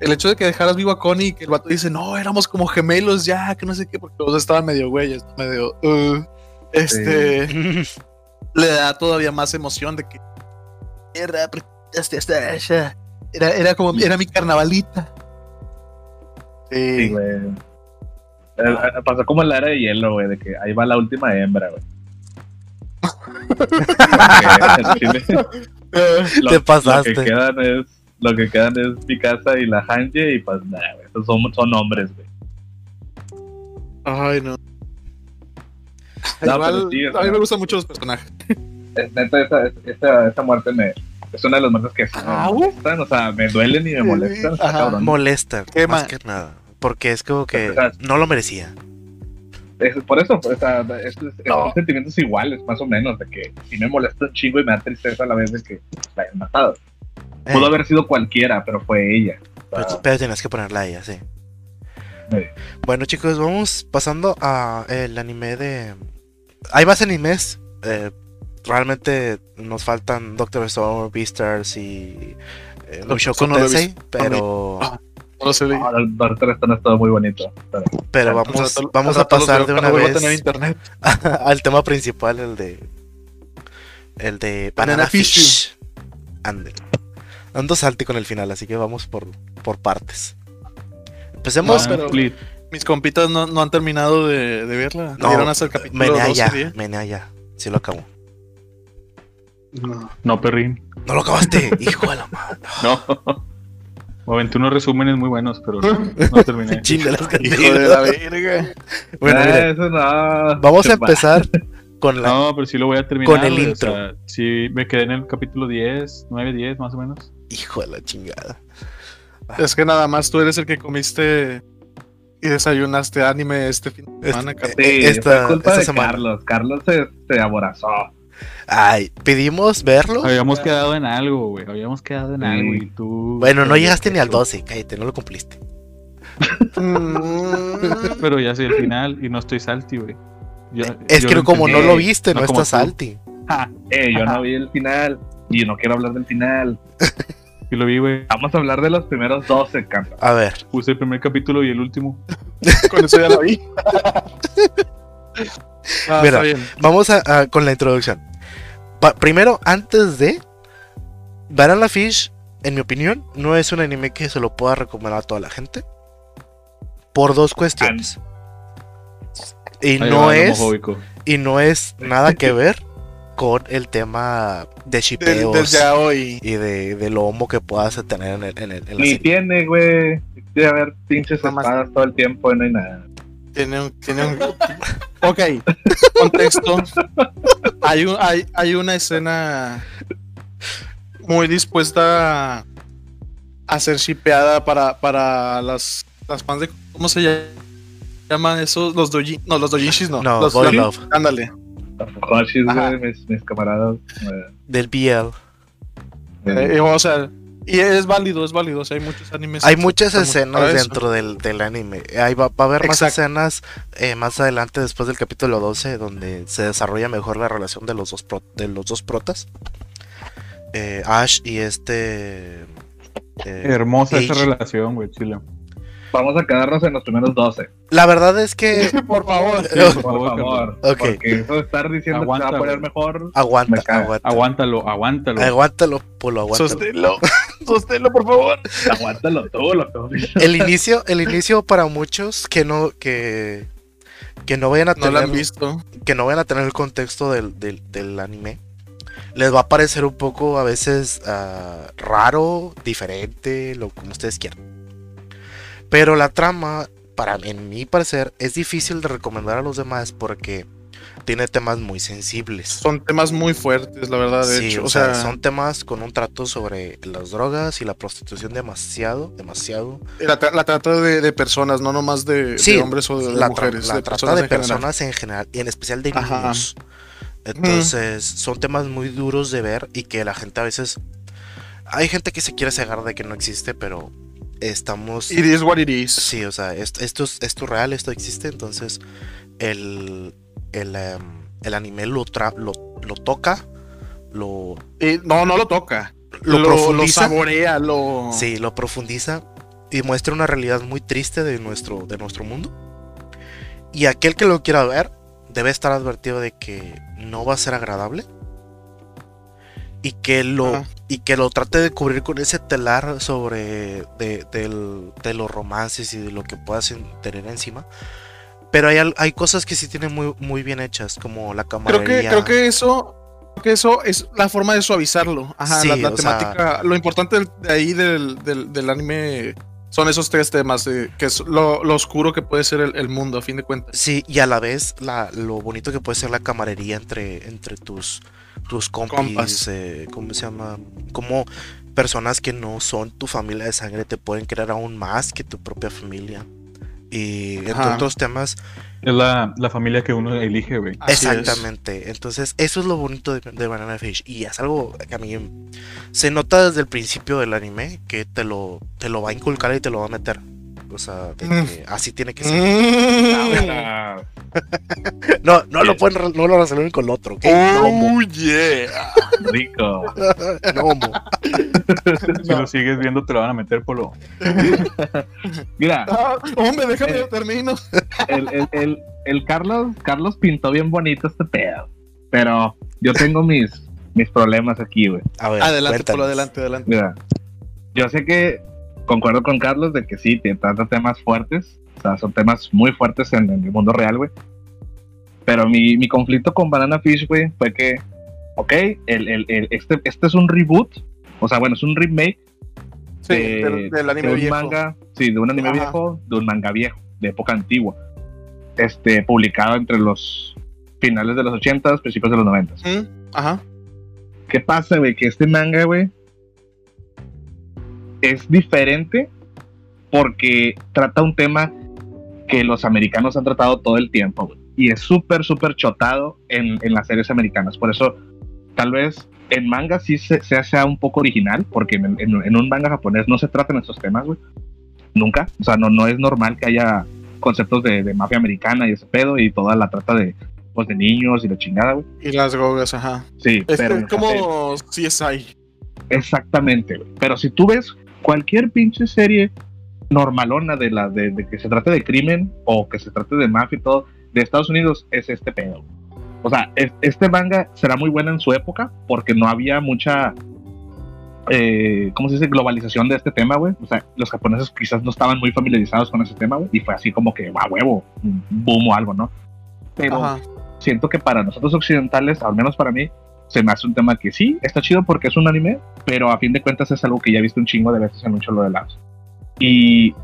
el hecho de que dejaras vivo a Connie y que el vato dice, no, éramos como gemelos ya, que no sé qué, porque todos estaban medio güeyes, medio, uh, este, le da todavía más emoción de que era, era, era como, era mi carnavalita. Sí, güey. Eh, eh, pasó como en la era de hielo, güey, de que ahí va la última hembra, güey. Te pasaste. Lo que quedan es lo que quedan es mi casa y la Hanje y pues nada, esos son, son hombres, güey. Ay, no. Igual, a mí me gustan mucho los personajes. neta, esa, esa, esa, muerte me, es una de las muertes que ah, me molestan, o sea, me duelen y me molestan. Ajá, molestan, más que nada. Porque es como que no lo merecía. Es, por eso, o sea, es, son sentimientos iguales, más o menos, de que si me molesta un chingo y me da tristeza a la vez de que la hayan matado. Pudo eh. haber sido cualquiera, pero fue ella. Pero, tienes que ponerla a ella, sí. Bueno, chicos, vamos pasando a el anime de. Hay más animes. Eh, realmente nos faltan Doctor Stone, Beastars y. Eh, Mushoku Tensei, pero. Ah, no sé. Ah, Doctor Stone ha estado muy bonito. Pero, vamos, vamos a pasar de una vez al tema principal, el de. El de Banana, Fish. Fish. Ando salti con el final, así que vamos por, por partes. Empecemos. pero mis compitas no, no, han terminado de, de verla. No, ¿Vieron hasta el capítulo Menea ya, Menea ya. Sí lo acabó. No. No, perrín. No lo acabaste, hijo de la madre. No. Me aventé unos resúmenes muy buenos, pero no, terminé. Chinga las Hijo de la verga. Bueno, mira, eso no. Vamos a empezar con la. No, pero sí lo voy a terminar. Con el intro. O sea, sí, me quedé en el capítulo 10, 9, 10, más o menos. Hijo de la chingada. Es que nada más tú eres el que comiste y desayunaste anime este fin de semana. Sí, esta, culpa de Carlos. Carlos se, se aborazó. Ay, pedimos verlo. Habíamos quedado en algo, güey. Habíamos quedado en algo y tú. Bueno, no llegaste ni al 12, cállate, no lo cumpliste. Pero ya soy el final y no estoy salty, güey. es que como no lo viste, no, estás salty. eh, yo no vi el final. Y no quiero hablar del final. Y lo vi, güey. Vamos a hablar de los primeros 12, cantos. A ver. Puse el primer capítulo y el último. Con eso ya lo vi. Ah, Mira, vamos a, con la introducción. primero, antes de. Banana Fish, en mi opinión, no es un anime que se lo pueda recomendar a toda la gente. Por dos cuestiones. Y no es. Y no es nada que ver con el tema de shipeos y de, de, lo homo que puedas tener en el, en el Ni tiene, güey. Tiene haber pinches espadas todo el tiempo y no hay nada. Tiene un, tiene un... ok, contexto. Hay, un, hay, hay una escena muy dispuesta a ser shipeada para, para las, las fans de... ¿Cómo se llaman esos? Los dojin... No, los dojinshis no. No, los Love. Ándale mis, camaradas. Del BL. Eh, o sea, y es válido, es válido. hay muchos animes. Hay muchas escenas dentro del, del, anime. Ahí va, a haber más escenas eh, más adelante, después del capítulo 12, donde se desarrolla mejor la relación de los dos, de los dos protas. Eh, Ash y este. Hermosa esa relación, güey, chile vamos a quedarnos en los primeros 12. La verdad es que. por favor. por, favor. Porque eso de estar diciendo que se va a poner mejor. Aguanta, aguanta. Aguántalo, aguántalo. Aguántalo, Polo, aguántalo. Sosténlo. Sosténlo, por favor. aguántalo todo lo El inicio, el inicio para muchos que no. que que no vayan a tener. visto. Que no vayan a tener el contexto del, del, anime. Les va a parecer un poco a veces ah, raro, diferente, lo como ustedes quieran. Pero la trama, para en mi parecer, es difícil de recomendar a los demás porque tiene temas muy sensibles. Son temas muy fuertes, la verdad, de hecho. O, sea, son temas con un trato sobre las drogas y la prostitución demasiado, demasiado. La, trata de, personas, no nomás de, hombres o de, la mujeres. La trata de personas en general, y en especial de niños. Entonces, son temas muy duros de ver y que la gente a veces... Hay gente que se quiere cegar de que no existe, pero estamos... It is what it is. Sí, o sea, esto, esto, es, esto real, esto existe, entonces el, el, em, el anime lo, lo, lo, toca, lo... no, no lo toca. Lo, profundiza. Lo saborea, lo... Sí, lo profundiza y muestra una realidad muy triste de nuestro, de nuestro mundo. Y aquel que lo quiera ver debe estar advertido de que no va a ser agradable. Y que lo, y que lo trate de cubrir con ese telar sobre de, de los romances y de lo que puedas tener encima. Pero hay, hay cosas que sí tienen muy, muy bien hechas, como la camaradería. Creo que, creo que eso que eso es la forma de suavizarlo. Ajá, la, temática. lo importante de ahí del, del, anime son esos tres temas, que es lo, oscuro que puede ser el, mundo, a fin de cuentas. Sí, y a la vez la, lo bonito que puede ser la camaradería entre, entre tus, tus compis, eh, ¿cómo se llama? Como personas que no son tu familia de sangre te pueden querer aún más que tu propia familia. Y entre otros temas. Es la, familia que uno elige, güey. Exactamente. Entonces, eso es lo bonito de, Banana Fish. Y es algo que a mí se nota desde el principio del anime que te lo, te lo va a inculcar y te lo va a meter. O sea, mm. así tiene que ser. Mm. no, no lo pueden no lo resuelven con el otro. ¿okay? Oh, yeah. Rico. Si lo sigues viendo, te lo van a meter por lo. Mira. Ah, hombre, déjame, eh, termino. El, el, el, el, Carlos, Carlos pintó bien bonito este pedo. Pero yo tengo mis, mis problemas aquí, güey. adelante, por adelante, adelante. Mira, yo sé que concuerdo con Carlos de que sí, tantos temas fuertes. O sea, son temas muy fuertes en, el mundo real, güey. Pero mi, mi, conflicto con Banana Fish, güey, fue que, ok, el, el, el, este, este es un reboot. O sea, bueno, es un remake. Sí, de, del anime un Manga, sí, de un anime viejo, de un manga viejo, de época antigua. Este, publicado entre los finales de los 80 principios de los 90 Ajá. ¿Qué pasa, güey? Que este manga, güey, es diferente porque trata un tema que los americanos han tratado todo el tiempo y es súper, súper chotado en, en, las series americanas. Por eso, tal vez en manga sí se, sea un poco original, porque en, en, un manga japonés no se tratan estos temas, güey. Nunca. O sea, no, no es normal que haya conceptos de, de mafia americana y ese pedo y toda la trata de, pues, de niños y la chingada, güey. Y las gogas, ajá. Sí, es pero como CSI. Exactamente, güey. Pero si tú ves cualquier pinche serie normalona de la de, que se trate de crimen o que se trate de mafia y todo de Estados Unidos es este pedo. O sea, este manga será muy bueno en su época porque no había mucha, eh, ¿cómo se dice? Globalización de este tema, güey. O sea, los japoneses quizás no estaban muy familiarizados con ese tema, güey. Y fue así como que, va, huevo, boom o algo, ¿no? Pero siento que para nosotros occidentales, al menos para mí, se me hace un tema que sí, está chido porque es un anime, pero a fin de cuentas es algo que ya he visto un chingo de veces en un cholo de lados. Y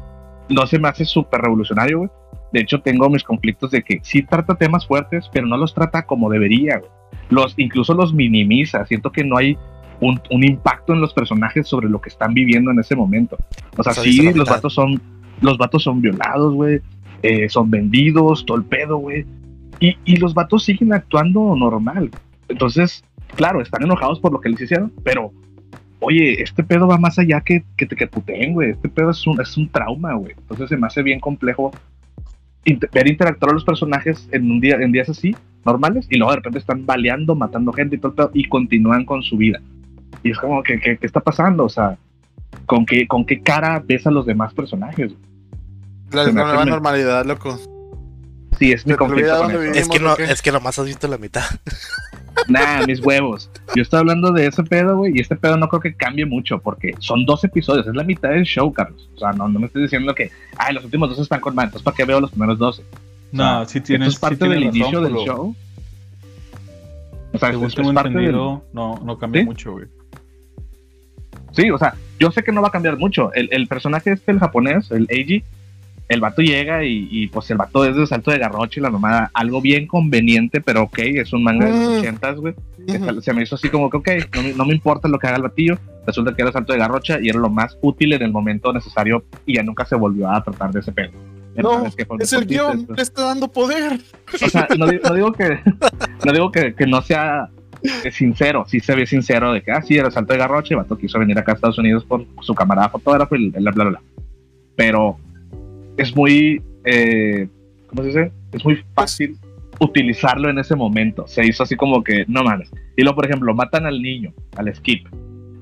no se me hace súper revolucionario, güey. De hecho, tengo mis conflictos de que sí trata temas fuertes, pero no los trata como debería, güey. Los, incluso los minimiza. Siento que no hay un, un, impacto en los personajes sobre lo que están viviendo en ese momento. O sea, sí, los vatos son, los vatos son violados, güey. Eh, son vendidos, todo el pedo, güey. Y, y los vatos siguen actuando normal. Entonces, claro, están enojados por lo que les hicieron, pero oye, este pedo va más allá que, que te que puteen, güey. Este pedo es un, es un trauma, güey. Entonces se me hace bien complejo ver interactuar a los personajes en un día en días así, normales, y luego de repente están baleando, matando gente y todo el pedo, y continúan con su vida. Y es como, ¿qué, qué, está pasando? O sea, ¿con qué, ¿con qué cara ves a los demás personajes? La nueva normalidad, loco. Sí, es mi conflicto. es, que no, es que nomás has visto la mitad. Nah, mis huevos. Yo estoy hablando de ese pedo, güey, y este pedo no creo que cambie mucho, porque son dos episodios, es la mitad del show, Carlos. O sea, no, no me estoy diciendo que, ay, los últimos dos están con más, entonces ¿para qué veo los primeros 12? No, si tienes. es parte del inicio del show. O sea, según tengo entendido, no, no cambia mucho, güey. Sí, o sea, yo sé que no va a cambiar mucho. El, el personaje este, el japonés, el Eiji, el vato llega y, pues el vato es de salto de garroche y la mamada, algo bien conveniente, pero ok, es un manga de los mm. ochentas, güey. Se me hizo así como que, ok, no, me importa lo que haga el batillo, resulta que era salto de garrocha y era lo más útil en el momento necesario y ya nunca se volvió a tratar de ese pedo. No, es el guion, le está dando poder. O sea, no, digo que no digo que, que no sea sincero, sí se ve sincero de que, ah, sí, era salto de garrocha y el vato quiso venir acá a Estados Unidos por su camarada fotógrafo y bla, bla, bla. Pero es muy, eh, ¿cómo se dice? Es muy fácil utilizarlo en ese momento. Se hizo así como que, no mames. Y luego, por ejemplo, matan al niño, al skip.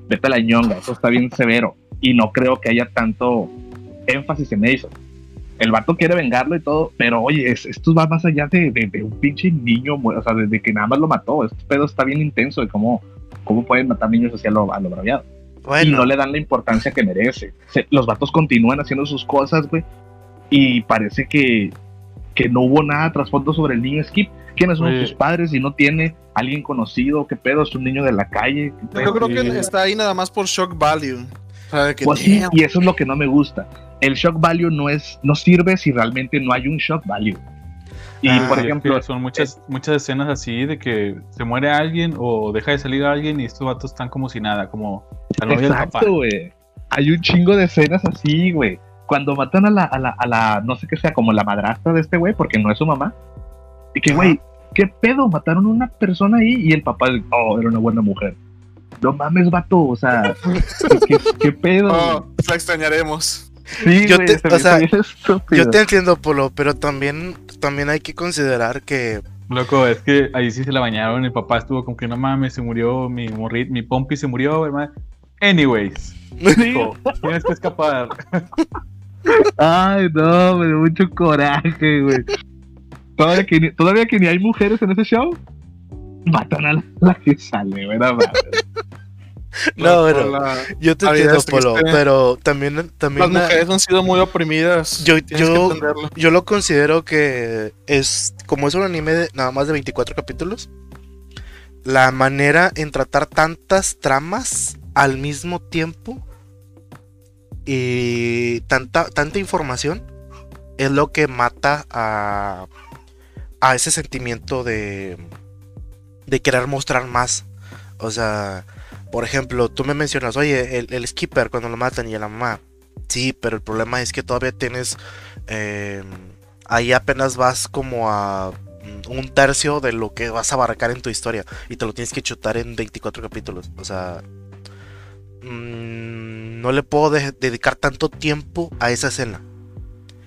Vete a la ñonga, eso está bien severo. Y no creo que haya tanto énfasis en eso. El vato quiere vengarlo y todo, pero oye, esto va más allá de, de, un pinche niño, o sea, desde que nada más lo mató. Este pedo está bien intenso de cómo, cómo pueden matar niños así a lo, a lo braviado. Y no le dan la importancia que merece. los vatos continúan haciendo sus cosas, güey, y parece que, que no hubo nada trasfondo sobre el niño Skip. ¿Quiénes son sus padres? Y no tiene alguien conocido, ¿qué pedo? Es un niño de la calle. Yo creo que está ahí nada más por shock value. Pues y eso es lo que no me gusta. El shock value no es, no sirve si realmente no hay un shock value. Y ah, por ejemplo, son muchas, muchas escenas así de que se muere alguien o deja de salir alguien y estos vatos están como si nada, como Exacto, güey. Hay un chingo de escenas así, güey cuando matan a la, a la, a la, no sé qué sea, como la madrastra de este güey, porque no es su mamá, y que, güey, ¿qué pedo? Mataron a una persona ahí y el papá, oh, era una buena mujer. No mames, vato, o sea, ¿qué, pedo? Oh, la extrañaremos. Sí, yo, te, o sea, yo te entiendo, Polo, pero también, también hay que considerar que Loco, es que ahí sí se la bañaron. El papá estuvo como que no mames, se murió, mi morrit, mi pompi se murió, hermano. Anyways, tienes que escapar. Ay, no, me dio mucho coraje, güey. Todavía que, ni, todavía que ni hay mujeres en ese show, matan a la, que sale, ¿verdad? No, pero yo te entiendo, Polo, pero también, también las mujeres han sido muy oprimidas. Yo, yo, yo lo considero que es como es un anime de nada más de 24 capítulos. La manera en tratar tantas tramas al mismo tiempo y tanta, tanta información es lo que mata a, a ese sentimiento de, de querer mostrar más. O sea, por ejemplo, tú me mencionas, oye, el, skipper cuando lo matan y la mamá. Sí, pero el problema es que todavía tienes... Eh, ahí apenas vas como a un tercio de lo que vas a abarcar en tu historia y te lo tienes que chutar en 24 capítulos. O sea, Mm, no le puedo dedicar tanto tiempo a esa escena.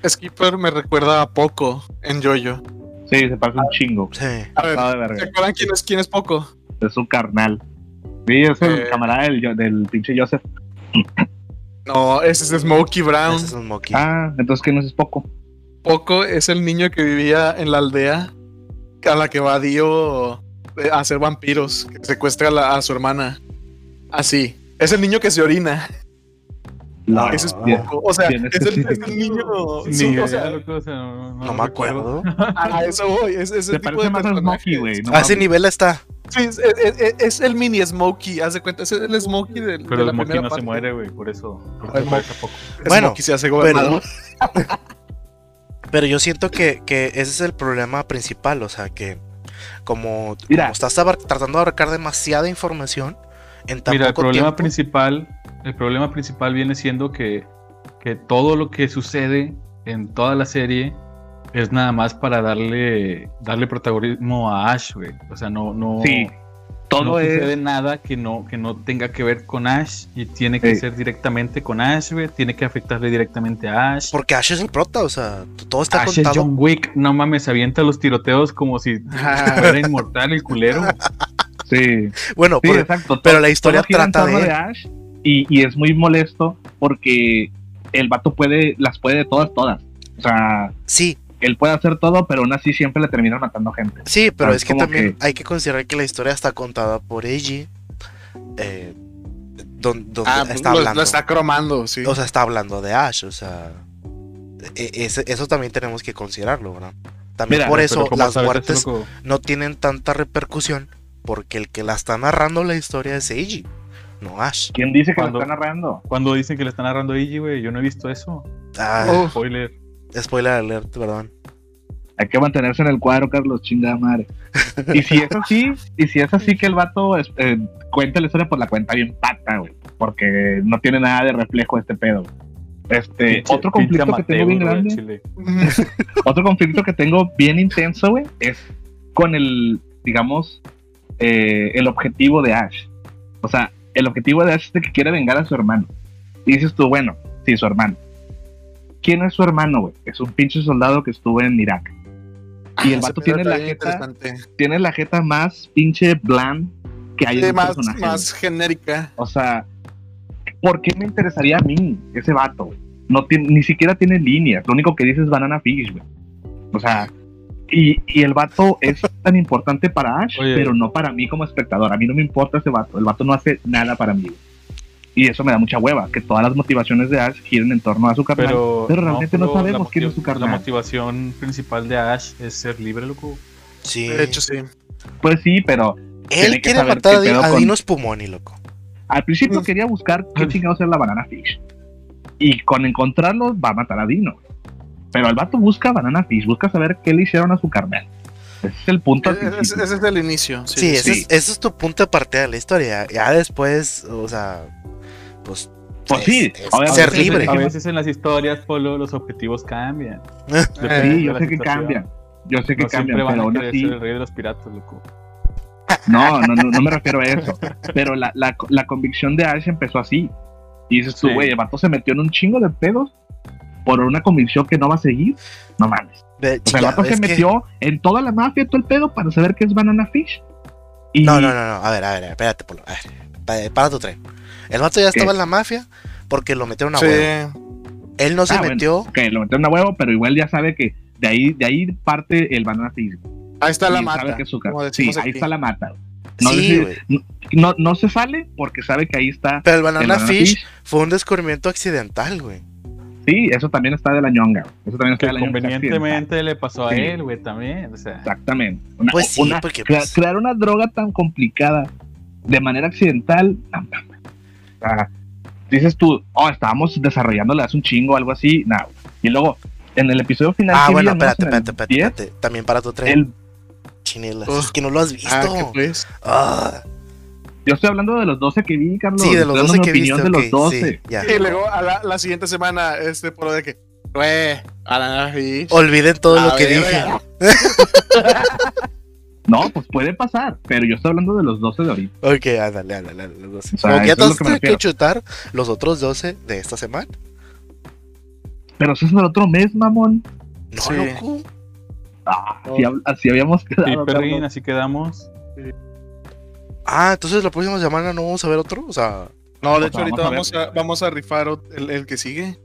Skipper me recuerda a Poco en Jojo. Sí, se parece un chingo. Sí. A ver, ¿se acuerdan quién es, quién es Poco? Es su carnal. Sí, es el eh. camarada del, del pinche Joseph. No, ese es Smokey Brown. Ese es Smokey. Ah, entonces ¿quién es Poco? Poco es el niño que vivía en la aldea a la que va Dio eh, a hacer vampiros, que secuestra a, a su hermana. Así. Es el niño que se orina. No, ese es poco. O sea, es el, es el, niño. Sí, o sea, no, me acuerdo. A eso voy. Es, ese tipo de más Smokey, güey. a ese nivel está. Sí, es, el mini Smokey. Haz de cuenta, es el Smokey del. Pero de la Smokey no se muere, güey. Por eso. Por eso poco. Bueno, Smokey se hace gobernador. Pero, pero yo siento que, que ese es el problema principal. O sea, que como, como estás tratando de abarcar demasiada información Mira, el problema principal, el problema principal viene siendo que, que todo lo que sucede en toda la serie es nada más para darle darle protagonismo a Ash, güey. O sea, no no todo no sucede nada que no que no tenga que ver con Ash y tiene que ser directamente con Ash, güey. Tiene que afectarle directamente a Ash. Porque Ash es el prota, o sea, todo está Ash es John Wick, no mames, avienta los tiroteos como si fuera inmortal el culero. Sí. Bueno, exacto. pero la historia trata de... Ash y, es muy molesto porque el vato puede, las puede todas, todas. O sea, sí. Él puede hacer todo, pero aún así siempre le termina matando gente. Sí, pero es, que también hay que considerar que la historia está contada por Eiji. Eh, donde, ah, está hablando. Lo está cromando, sí. O sea, está hablando de Ash, o sea. E, eso también tenemos que considerarlo, ¿verdad? También por eso las muertes no tienen tanta repercusión, porque el que la está narrando la historia es Eiji, no Ash. ¿Quién dice que la está narrando? Cuando dicen que le está narrando Eiji, güey, yo no he visto eso. Ah, oh. spoiler. Spoiler alert, perdón. Hay que mantenerse en el cuadro, Carlos, chingada madre. Y si es así, y si es así que el vato eh, cuenta la historia, pues la cuenta bien pata, güey. Porque no tiene nada de reflejo este pedo. Este, otro conflicto que tengo bien grande. otro conflicto que tengo bien intenso, güey, es con el, digamos, eh, el objetivo de Ash. O sea, el objetivo de Ash es de que quiere vengar a su hermano. Y dices tú, bueno, sí, su hermano. ¿Quién es su hermano, güey? Es un pinche soldado que estuvo en Irak. Y el vato tiene la jeta, tiene la jeta más pinche bland que hay en más, más genérica. O sea, ¿por qué me interesaría a mí ese vato? No tiene, ni siquiera tiene líneas. Lo único que dice es Banana Fish, güey. O sea, y, y, el vato es tan importante para Ash, pero no para mí como espectador. A mí no me importa ese vato. El vato no hace nada para mí. Y eso me da mucha hueva, que todas las motivaciones de Ash giren en torno a su carnal. Pero, realmente no, sabemos quién es su carnal. La motivación principal de Ash es ser libre, loco. Sí. De hecho, sí. Pues sí, pero. Él quiere matar a, Dinos Pumoni, loco. Al principio mm. quería buscar qué chingados es la banana fish. Y con encontrarlo va a matar a Dino. Pero el vato busca banana fish, busca saber qué le hicieron a su carnal. Ese es el punto. ese, es el inicio. Sí, ese, Es, ese, Es, tu punto de partida de la historia. Ya después, o sea, pues. Pues sí, ser libre. A veces en las historias, Polo, los objetivos cambian. sí, yo sé que cambian. Yo sé que cambian, pero aún así. el rey de los piratas, loco. No, no, no, no, me refiero a eso. Pero la, la, la convicción de Ash empezó así. Y dices tú, güey, el vato se metió en un chingo de pedos por una convicción que no va a seguir. No mames. o sea, el vato se metió en toda la mafia, todo el pedo, para saber qué es Banana Fish. Y... No, no, no, no. A ver, a ver, espérate, Polo. A ver, para tu tren. El vato ya estaba en la mafia porque lo metieron a huevo. Él no se ah, metió. Ok, lo metieron a huevo, pero igual ya sabe que de ahí, de ahí parte el banana Ahí está la mata. sí, ahí está la mata. No, sí, no, no, se sale porque sabe que ahí está. Pero el banana, fish, fue un descubrimiento accidental, güey. Sí, eso también está de la ñonga. Eso también está que de la convenientemente le pasó a él, güey, también. O sea. Exactamente. pues sí, porque. Pues crear una droga tan complicada de manera accidental dices tú, oh, estábamos desarrollándola hace un chingo, algo así. No. Y luego, en el episodio final. Ah, bueno, espérate, espérate, espérate, También para tu tren. Chinelas. es que no lo has visto. Ah, pues? ah. Yo estoy hablando de los 12 que vi, Carlos. Sí, de los 12 que vi. de los 12. y luego a la, la, siguiente semana, este, por lo de que. a la Olviden todo lo que dije. No, pues puede pasar, pero yo estoy hablando de los 12 de ahorita. Ok, ándale, ándale, los 12. O sea, ya tienes que, chutar los otros 12 de esta semana. Pero eso es el otro mes, mamón. No, loco. Ah, así, habíamos quedado. Sí, Perrin, así quedamos. Ah, entonces la próxima semana no vamos a ver otro, o sea. No, de hecho, ahorita vamos a, vamos a, rifar el, el que sigue.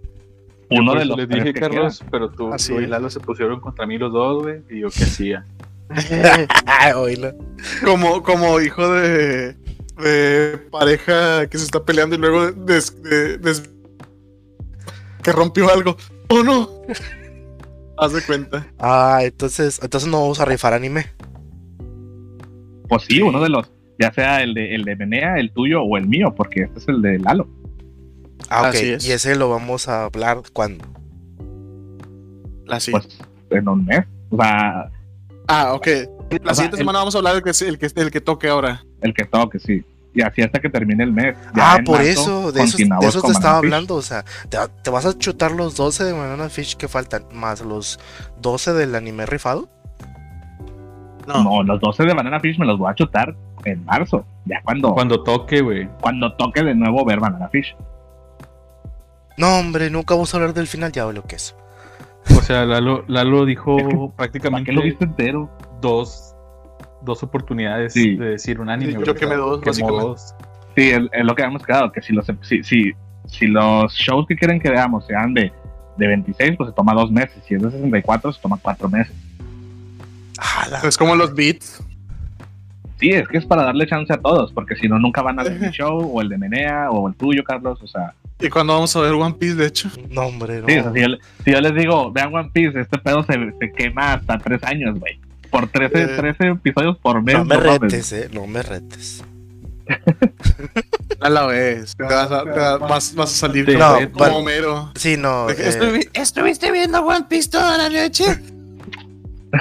Uno de los. Les dije, Carlos, pero tú, tú y Lalo se pusieron contra mí los dos, güey, y yo qué hacía. como, como hijo de, de, pareja que se está peleando y luego que rompió algo. ¡Oh no! Haz de cuenta. Ah, entonces, entonces no vamos a rifar anime. Pues sí, uno de los, ya sea el de, el de Menea, el tuyo o el mío, porque este es el de Lalo. Ah, ok. Y ese lo vamos a hablar cuando. Así. Pues en un mes. O sea, Ah, ok. La siguiente semana vamos a hablar del que, el, que, el que toque ahora. El que toque, sí. Y así hasta que termine el mes. ah, por eso, de eso, de eso te estaba hablando. O sea, te, vas a chutar los 12 de Banana Fish que faltan, más los 12 del anime rifado. No. no, los 12 de Banana Fish me los voy a chutar en marzo. Ya cuando. Cuando toque, güey. Cuando toque de nuevo ver Banana Fish. No, hombre, nunca vamos a hablar del final, ya lo que es. O sea, Lalo, Lalo dijo prácticamente. lo viste entero? Dos, dos oportunidades de decir un anime. yo quemé dos, Dos. Sí, es, lo que habíamos quedado, que si los, si, si, si los shows que quieren que veamos sean de, de 26, pues se toma dos meses. Si es de 64, se toma cuatro meses. es como los beats. Sí, es que es para darle chance a todos, porque si no, nunca van a ver mi show, o el de Menea, o el tuyo, Carlos. O sea, ¿Y cuando vamos a ver One Piece, de hecho? No, hombre, no. si, yo, les digo, vean One Piece, este pedo se, se quema hasta tres años, güey. Por 13, 13 eh, episodios por mes. No me retes, eh. No me retes. A la vez. vas, a, vas, a salir no, como Homero. Sí, no. Eh... ¿Estuviste viendo One Piece toda la noche?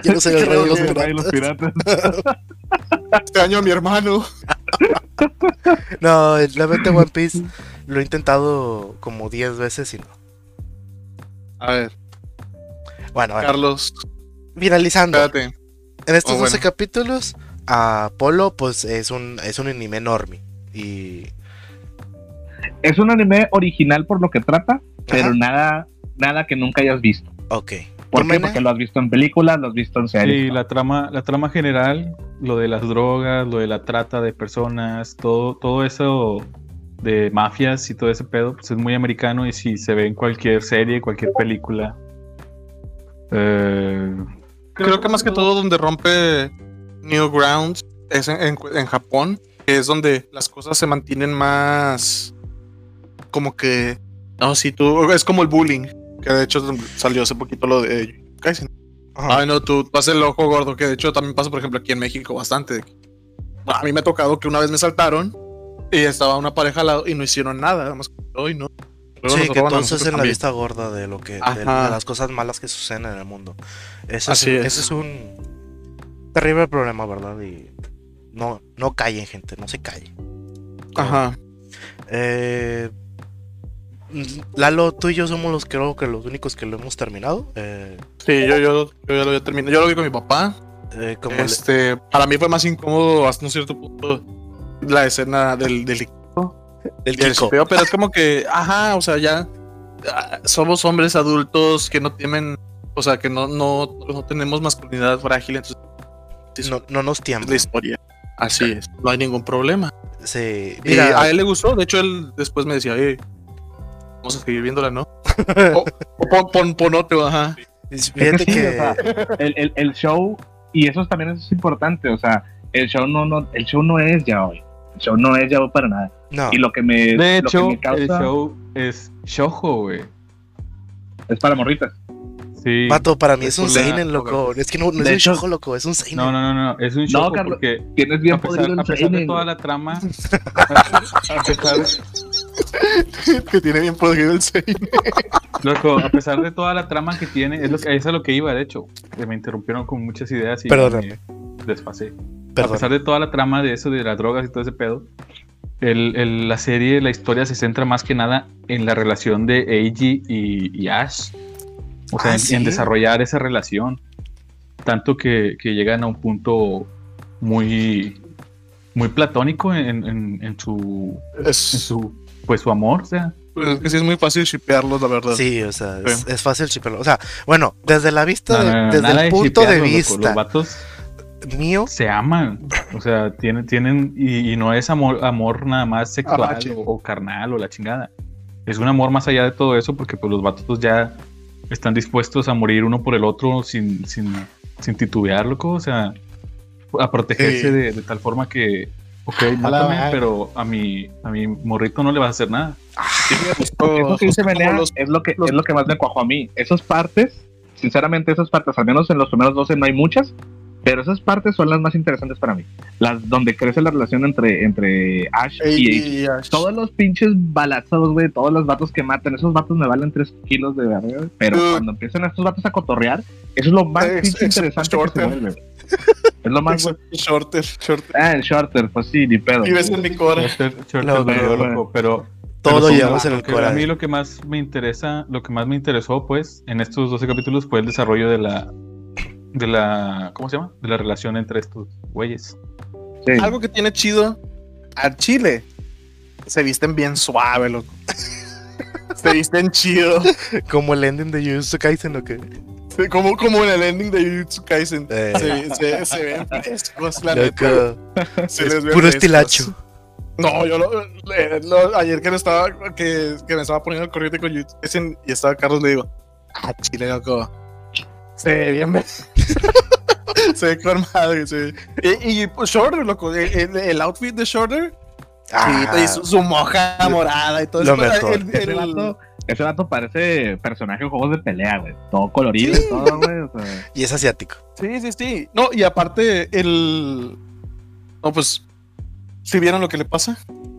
Yo no soy el rey de los piratas. Los piratas. este año mi hermano. no, realmente One Piece lo he intentado como 10 veces y no. A ver. Bueno, Carlos. Finalizando. Espérate. En estos 12 capítulos, Apolo pues es un, es un anime enorme. Y. Es un anime original por lo que trata, pero nada, nada que nunca hayas visto. Ok. ¿Por qué? Porque lo has visto en películas, lo has visto en series. Sí, la trama, la trama general, lo de las drogas, lo de la trata de personas, todo, todo eso de mafias y todo ese pedo, pues es muy americano y si se ve en cualquier serie, cualquier película. Eh, creo que más que todo donde rompe Newgrounds es en, Japón, que es donde las cosas se mantienen más como que no, si tú es como el bullying, que de hecho salió hace poquito lo de Kaisen. Ay, no, tú haces el ojo gordo, que de hecho también pasa, por ejemplo, aquí en México bastante. A mí me ha tocado que una vez me saltaron y estaba una pareja al lado y no hicieron nada, nada más que hoy no. sí, que entonces en la vista gorda de lo que de, las cosas malas que suceden en el mundo. Ese es, ese es un terrible problema, ¿verdad? Y no, no callen, gente, no se calle. Ajá. Eh, Lalo, tú y yo somos los creo que los únicos que lo hemos terminado. Eh, sí, yo, yo, yo, ya lo había terminado. Yo lo vi con mi papá. Eh, como este, Para mí fue más incómodo hasta un cierto punto la escena del, del, del, del pero es como que, ajá, o sea, ya ah, somos hombres adultos que no temen, o sea, que no, no, no tenemos masculinidad frágil, entonces no, no nos tiembla. La historia. Así es, no hay ningún problema. Sí. Mira, a él le gustó, de hecho él después me decía, eh, vamos a seguir viéndola, ¿no? o, pon, pon, otro, ajá. Fíjate que, el, el, el, show, y eso también es importante, o sea, el show no, no, el show no es ya hoy. El show no es ya hoy para nada. No. Y lo que me. De lo hecho, que me causa, el show es shojo, güey. Es para morritas. Sí. Pato, para mí es, un seinen, loco. Es que no, no es un shojo, loco, es un seinen. No, no, no, no, es un shojo no, porque tienes bien a pesar, a pesar de toda la trama, a pesar que tiene bien podrido el seinen. Loco, a pesar de toda la trama que tiene, es, lo que, es a lo que iba, de hecho. Me interrumpieron con muchas ideas y Perdón. me desfasé. A pesar de toda la trama de eso, de las drogas y todo ese pedo, el, el, la serie, la historia se centra más que nada en la relación de Eiji y, y Ash o sea, ah, en, desarrollar esa relación. Tanto que, llegan a un punto muy, muy platónico en, su, su, pues, su amor. O sea. Pues es que sí es muy fácil shipearlos, la verdad. Sí, o sea, es, fácil shipearlos. O sea, bueno, desde la vista, desde el punto de, vista. Los vatos mío. Se aman. O sea, tienen, tienen, y, no es amor, amor nada más sexual o, carnal o la chingada. Es un amor más allá de todo eso, porque pues los vatos ya están dispuestos a morir uno por el otro sin, sin, sin titubear, loco. O sea, a protegerse de, tal forma que, ok, mátame, pero a mi, a mi morrito no le vas a hacer nada. eso que dice Menea es lo que, es lo que más me cuajó a mí. Esas partes, sinceramente, esas partes, al menos en los primeros 12 no hay muchas, pero esas partes son las más interesantes para mí. Las donde crece la relación entre, entre Ash y, Ash. Todos los pinches balazos, güey, todos los vatos que matan, esos vatos me valen 3 kilos de verga. Pero cuando empiezan estos vatos a cotorrear, eso es lo más interesante que se vuelve. Es lo más. shorter, shorter. Ah, el shorter, pues sí, ni pedo. Y ves en mi core. pero. Todo llevamos en el core. A mí lo que más me interesa, lo que más me interesó, pues, en estos 12 capítulos fue el desarrollo de la de la. ¿Cómo se llama? De la relación entre estos güeyes. Algo que tiene chido a Chile. Se visten bien suave, loco. se visten chido. Como el ending de Jujutsu Kaisen o qué? Como, como en el ending de Jujutsu Kaisen. Eh. Se, se, ven frescos, la neta. Se les ve puro estilacho. No, yo lo, ayer que, estaba, que, que, me estaba poniendo el corriente con Jujutsu Kaisen y estaba Carlos, le digo, ah, Chile, loco se ve bien. se ve con madre. Y, y pues, Shorter, loco. El, outfit de Shorter Ah, y su, moja morada y todo eso. ese, vato, ese, vato, parece personaje de juegos de pelea, güey. Todo colorido y todo, güey. Y es asiático. Sí, sí, sí. No, y aparte, el. No, pues. ¿Sí vieron lo que le pasa?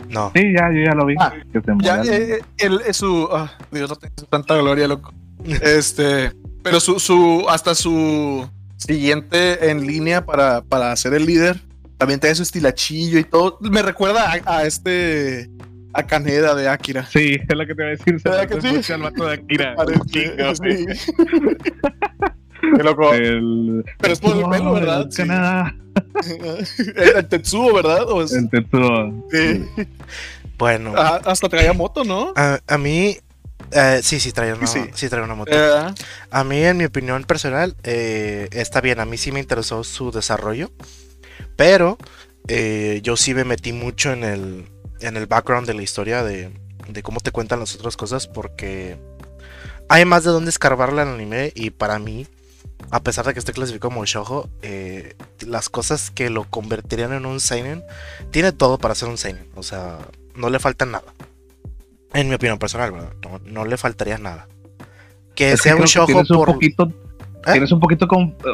No. Sí, ya, yo ya lo vi. Ah, ya, eh, él es su. Ah, Dios, no tengo tanta gloria, loco. este. Pero su, su. Hasta su siguiente en línea para, para ser el líder también tiene su estilachillo y todo. Me recuerda a, este. A Caneda de Akira. Sí, es lo que te voy a decir. Se que sí? al vato de Akira. sí. Qué loco. Pero es por el pelo, ¿verdad? Canadá. el, Tetsuo, ¿verdad? El Tetsuo. Sí. Bueno. Ah, hasta traía moto, ¿no? A, mí. Eh, sí, sí traía una, sí. traía una moto. Eh. A mí, en mi opinión personal, eh, está bien. A mí sí me interesó su desarrollo. Pero eh, yo sí me metí mucho en el, en el background de la historia de, de cómo te cuentan las otras cosas porque hay más de dónde escarbarle al anime y para mí, a pesar de que esté clasificado como shoujo, eh, las cosas que lo convertirían en un seinen, tiene todo para ser un seinen, o sea, no le falta nada. En mi opinión personal, ¿verdad? No, le faltaría nada. Que sea un shoujo por... ¿Eh? Tienes un poquito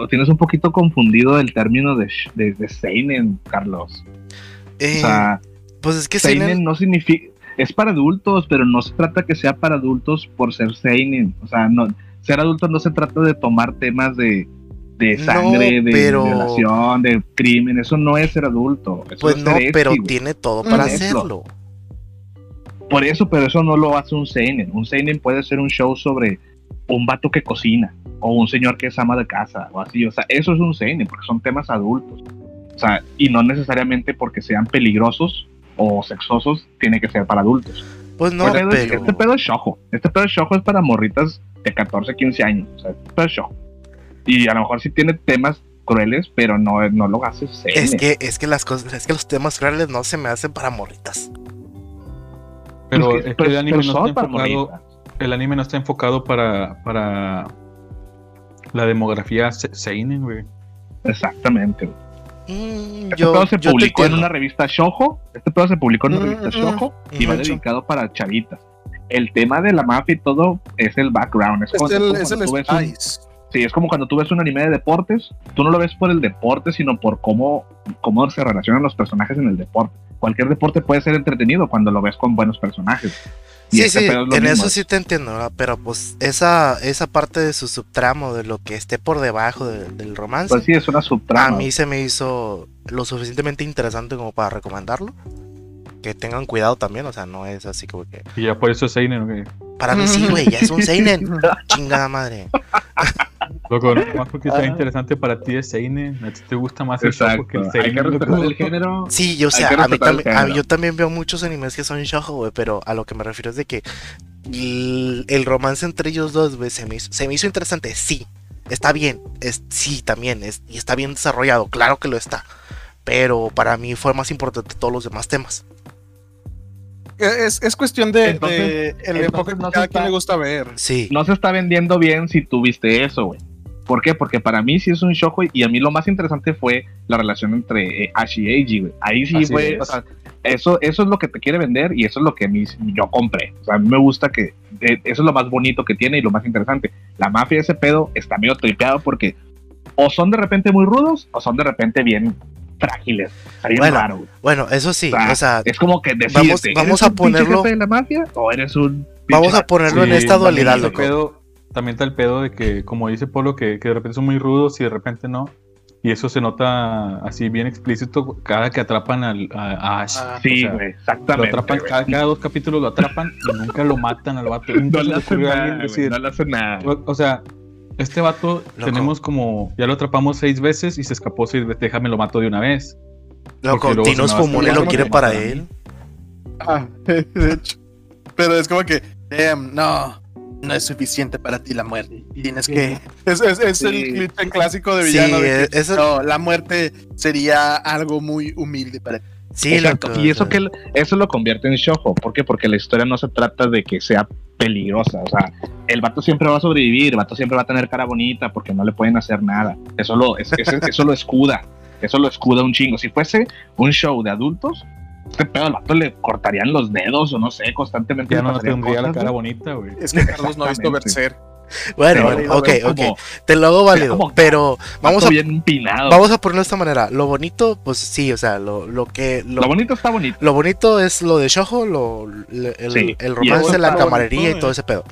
tienes un poquito confundido el término de, de, Seinen, Carlos. o eh, sea, pues es que Seinen, no significa. Es para adultos, pero no se trata que sea para adultos por ser Seinen. O sea, no, ser adulto no se trata de tomar temas de, de sangre, de violación, de crimen. Eso no es ser adulto. pues no, pero tiene todo para hacerlo. Por eso, pero eso no lo hace un Seinen. Un Seinen puede ser un show sobre un vato que cocina o un señor que es ama de casa o así. O sea, eso es un seinen porque son temas adultos. O sea, y no necesariamente porque sean peligrosos o sexosos tiene que ser para adultos. Pues no, pero... este pedo es shojo. Este pedo es shojo es para morritas de 14, 15 años. O sea, este pedo es shojo. Y a lo mejor sí tiene temas crueles, pero no, no lo hace seinen. Es que, es que las cosas, es que los temas crueles no se me hacen para morritas. Pero, es que, el anime no está enfocado, el anime no está enfocado para, para la demografía Seinen, güey. Exactamente. Mm, este pedo se publicó en una revista Shojo. Este pedo se publicó en una revista Shojo y va dedicado para chavitas. El tema de la mafia y todo es el background. Es, el, es el Sí, es como cuando tú ves un anime de deportes, tú no lo ves por el deporte, sino por cómo, cómo se relacionan los personajes en el deporte. Cualquier deporte puede ser entretenido cuando lo ves con buenos personajes. Sí, sí, en eso sí te entiendo, pero pues esa, esa parte de su subtramo, de lo que esté por debajo del romance, pues sí, es una subtrama. A mí se me hizo lo suficientemente interesante como para recomendarlo. Que tengan cuidado también, o sea, no es así como que. Y ya por eso es Seinen, güey. Para mí sí, güey, ya es un Seinen. Chingada madre. Loco, más porque sea ah. interesante para ti es Seinen. A ti te gusta más el shojo que el Seinen. el género. Sí, yo, sé, a mí también, yo también veo muchos animes que son shojo, güey, pero a lo que me refiero es de que el, romance entre ellos dos, güey, se me, hizo, se me hizo interesante. Sí, está bien. Es, sí, también. Es, y está bien desarrollado, claro que lo está. Pero para mí fue más importante todos los demás temas. Es, es cuestión de, el enfoque que cada quien le gusta ver. Sí. No se está vendiendo bien si tuviste eso, güey. ¿Por qué? Porque para mí sí es un shock, y a mí lo más interesante fue la relación entre eh, Ash y Eiji, güey. Ahí sí fue, o sea, eso, eso es lo que te quiere vender y eso es lo que mí, yo compré. O sea, a mí me gusta que eh, eso es lo más bonito que tiene y lo más interesante. La mafia, ese pedo, está medio tripeado porque o son de repente muy rudos o son de repente bien frágiles. bueno, bueno, eso sí, o sea, es como que vamos, vamos a ponerlo de la mafia o eres un Vamos a ponerlo en esta dualidad, loco también está el pedo de que, como dice Polo, que, de repente son muy rudos y de repente no. Y eso se nota así bien explícito cada que atrapan al, a, Ash. Ah, sí, exactamente. Lo atrapan, cada, dos capítulos lo atrapan y nunca lo matan al vato. no, le hace nada, no le hace nada. O, sea, este vato tenemos como, ya lo atrapamos seis veces y se escapó seis veces, déjame lo mato de una vez. Loco, Tinos Fumone lo quiere para él. Ah, de hecho. Pero es como que, damn, no no es suficiente para ti la muerte. Tienes que. Es, es, el clip clásico de villano. no, la muerte sería algo muy humilde para ti. Sí, y eso que eso lo convierte en shojo. ¿Por qué? Porque la historia no se trata de que sea peligrosa. O sea, el vato siempre va a sobrevivir, el vato siempre va a tener cara bonita porque no le pueden hacer nada. Eso lo, eso lo escuda. Eso lo escuda un chingo. Si fuese un show de adultos, este pedo al vato le cortarían los dedos o no sé, constantemente. Ya no tendría la cara bonita, güey. Es que Carlos no ha visto Berser. Bueno, ok, ok. Te lo hago válido. Pero vamos a, vamos a ponerlo de esta manera. Lo bonito, pues sí, o sea, lo, lo que. Lo, bonito está bonito. Lo bonito es lo de Shojo, lo, el, el romance, la camarería y todo ese pedo.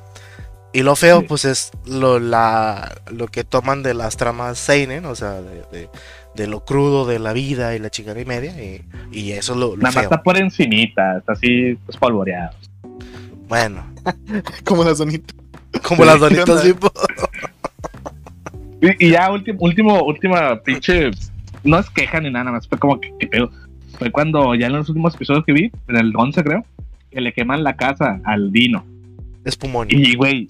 Y lo feo, pues es lo, la, lo que toman de las tramas Seinen, o sea, de, de, lo crudo de la vida y la chingada y media. Y, y eso es lo, Nada más está por encimita, está así pues polvoreado. Bueno. Como las donitas. Como las donitas, tipo. y, y, ya último, último, última pinche. No es queja ni nada más, fue como que, pedo. Fue cuando ya en los últimos episodios que vi, en el 11 creo, que le queman la casa al Dino Espumón. Y, güey,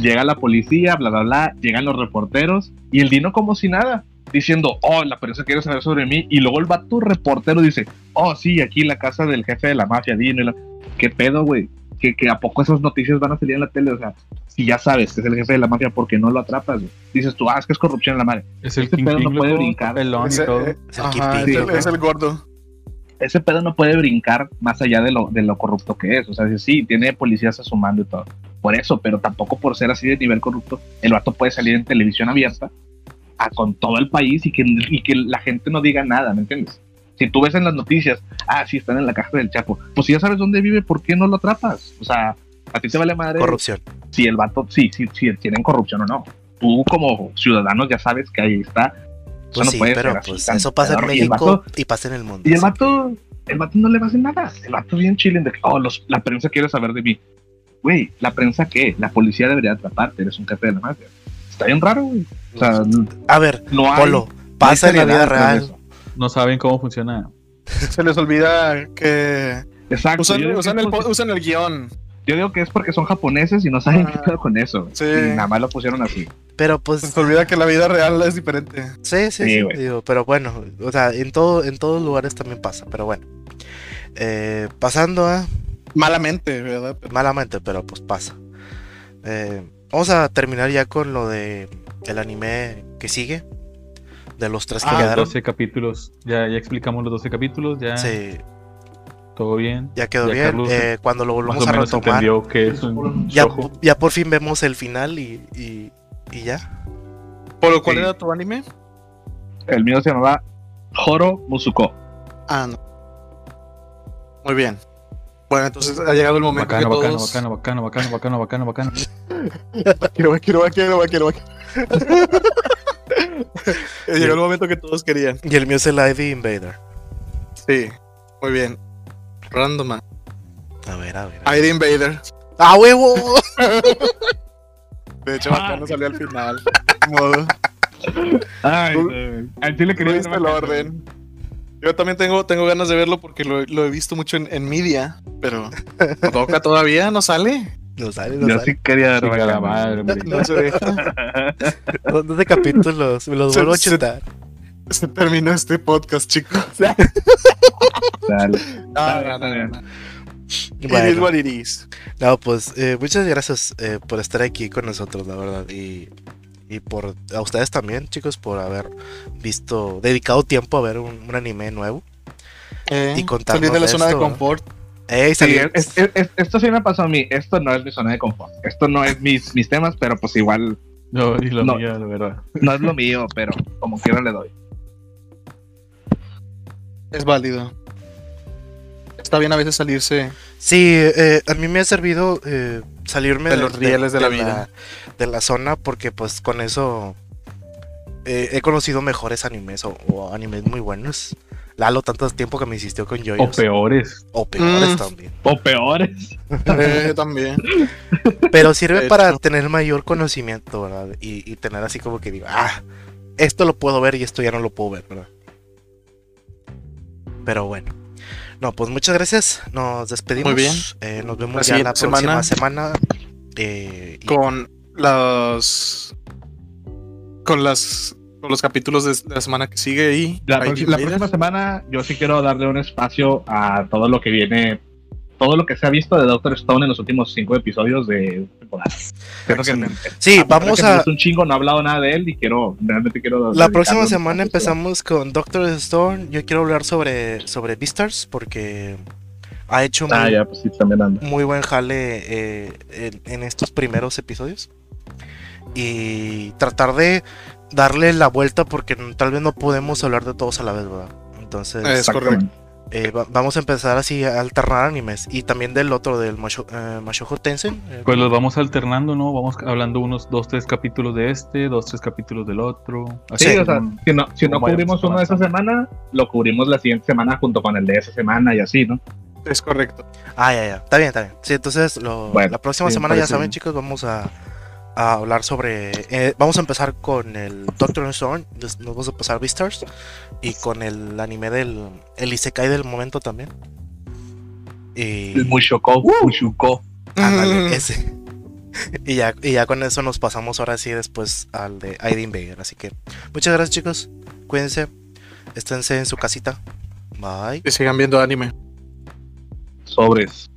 llega la policía, bla, bla, bla, llegan los reporteros y el Dino como si nada, diciendo, oh, la prensa quiere saber sobre mí. Y luego el vato reportero dice, oh, sí, aquí la casa del jefe de la mafia, Dino. ¿Qué pedo, güey? Que, que, a poco esas noticias van a salir en la tele, o sea, si ya sabes que es el jefe de la mafia, ¿por qué no lo atrapas? Dices tú, ah, es que es corrupción en la madre. Es el este pedo no puede brincar. El es, es el gordo ese pedo no puede brincar más allá de lo, de lo corrupto que es. O sea, sí, tiene policías a su mando y todo. Por eso, pero tampoco por ser así de nivel corrupto, el vato puede salir en televisión abierta a, con todo el país y que, y que la gente no diga nada, ¿me entiendes? Si tú ves en las noticias, ah, sí, están en la caja del Chapo, pues si ya sabes dónde vive, ¿por qué no lo atrapas? O sea, a ti te vale madre. Corrupción. Si el vato, sí, sí, sí, tienen corrupción o no. Tú como ciudadano ya sabes que ahí está pues sí, pero pues eso pasa en México y, pasa en el mundo. Y el vato, el vato no le va a hacer nada. El vato bien chile de que, oh, la prensa quiere saber de mí. Güey, ¿la prensa qué? La policía debería atraparte, eres un jefe de la mafia. Está bien raro, güey. O sea, a ver, no hay, Polo, pasa en la vida real. No saben cómo funciona. Se les olvida que... Exacto. Usan, el, usan el guion. Yo digo que es porque son japoneses y no saben qué pedo con eso. Sí. Y nada más lo pusieron así. Pero pues. Se olvida que la vida real es diferente. Sí, sí, sí. digo, pero bueno, o sea, en, todo, en todos lugares también pasa, pero bueno. Eh, pasando a. Malamente, ¿verdad? Malamente, pero pues pasa. Eh, vamos a terminar ya con lo de el anime que sigue. De los tres que ah, quedaron. 12 capítulos. Ya, ya explicamos los 12 capítulos. Ya. Sí todo bien. Ya quedó bien. eh, cuando lo volvamos a retomar. Que es un ya, ya, por fin vemos el final y, y, y ya. ¿Por cuál era tu anime? El mío se llamaba Horo Musuko. Ah, no. Muy bien. Bueno, entonces ha llegado el momento bacano, que bacano, todos... bacano, bacano, bacano, bacano, bacano, bacano. quiero, quiero, quiero, quiero, Llegó el momento que todos querían. Y el mío es el ID Invader. Sí, muy bien. Random. A ver, a ver. ID Invader. ¡Ah, huevo! De hecho, acá no salió al final. Modo. Ay, al chile quería ver el orden. Yo también tengo, tengo ganas de verlo porque lo, lo he visto mucho en, en media, pero toca todavía, no sale. No sale, no Yo sale. sí quería ver la madre, No se deja. ¿Dónde capítulos? Me los vuelvo a chutar. Se terminó este podcast, chicos. Dale. No, no, no, Bueno, No, pues eh, muchas gracias eh, por estar aquí con nosotros, la verdad. Y, y por a ustedes también, chicos, por haber visto, dedicado tiempo a ver un, anime nuevo. Eh, y contarnos salir de la zona de confort. esto sí me pasó a mí. Esto no es mi zona de confort. Esto no es mis, mis temas, pero pues igual. No, y lo mío, la verdad. No es lo mío, pero como quiera le doy. Es válido. Está bien a veces salirse. Sí, eh, a mí me ha servido eh, salirme de, los rieles de, la vida. de la zona porque pues con eso eh, he conocido mejores animes o, animes muy buenos. Lalo, tanto tiempo que me insistió con yo O peores. O peores mm. también. O peores. también. Pero sirve para tener mayor conocimiento, ¿verdad? Y, y, tener así como que digo, ah, esto lo puedo ver y esto ya no lo puedo ver, ¿verdad? Pero bueno. No, pues muchas gracias. Nos despedimos. Muy bien. Eh, nos vemos ya la próxima semana. Eh, con los. Con las. Con los capítulos de la semana que sigue y la, próxima semana yo sí quiero darle un espacio a todo lo que viene todo lo que se ha visto de Doctor Stone en los últimos cinco episodios de temporada. Creo que, sí, vamos a. Es un chingo, no he hablado nada de él y quiero, realmente quiero. La próxima semana empezamos con Doctor Stone. Yo quiero hablar sobre, sobre Beastars porque ha hecho ah, muy, pues muy buen jale eh, en, estos primeros episodios. Y tratar de darle la vuelta porque tal vez no podemos hablar de todos a la vez, ¿verdad? Entonces, es correcto. Eh, vamos a empezar así a alternar animes y también del otro, del Masho, eh, Tensen. Eh, pues los vamos alternando, ¿no? Vamos hablando unos dos, tres capítulos de este, dos, tres capítulos del otro. sí, o sea, si no, si no cubrimos uno de esa semana, lo cubrimos la siguiente semana junto con el de esa semana y así, ¿no? Es correcto. Ah, ya, ya. Está bien, está bien. Sí, entonces la próxima semana ya saben, chicos, vamos a a hablar sobre. Eh, vamos a empezar con el Doctor Stone. Nos vamos a pasar Beastars. Y con el anime del. El Isekai del momento también. Y. El Mushoko. Mushuko. Ándale, ese. Y ya, y ya con eso nos pasamos ahora sí después al de ID Invader. Así que muchas gracias chicos. Cuídense. Esténse en su casita. Bye. Que sigan viendo anime. Sobres.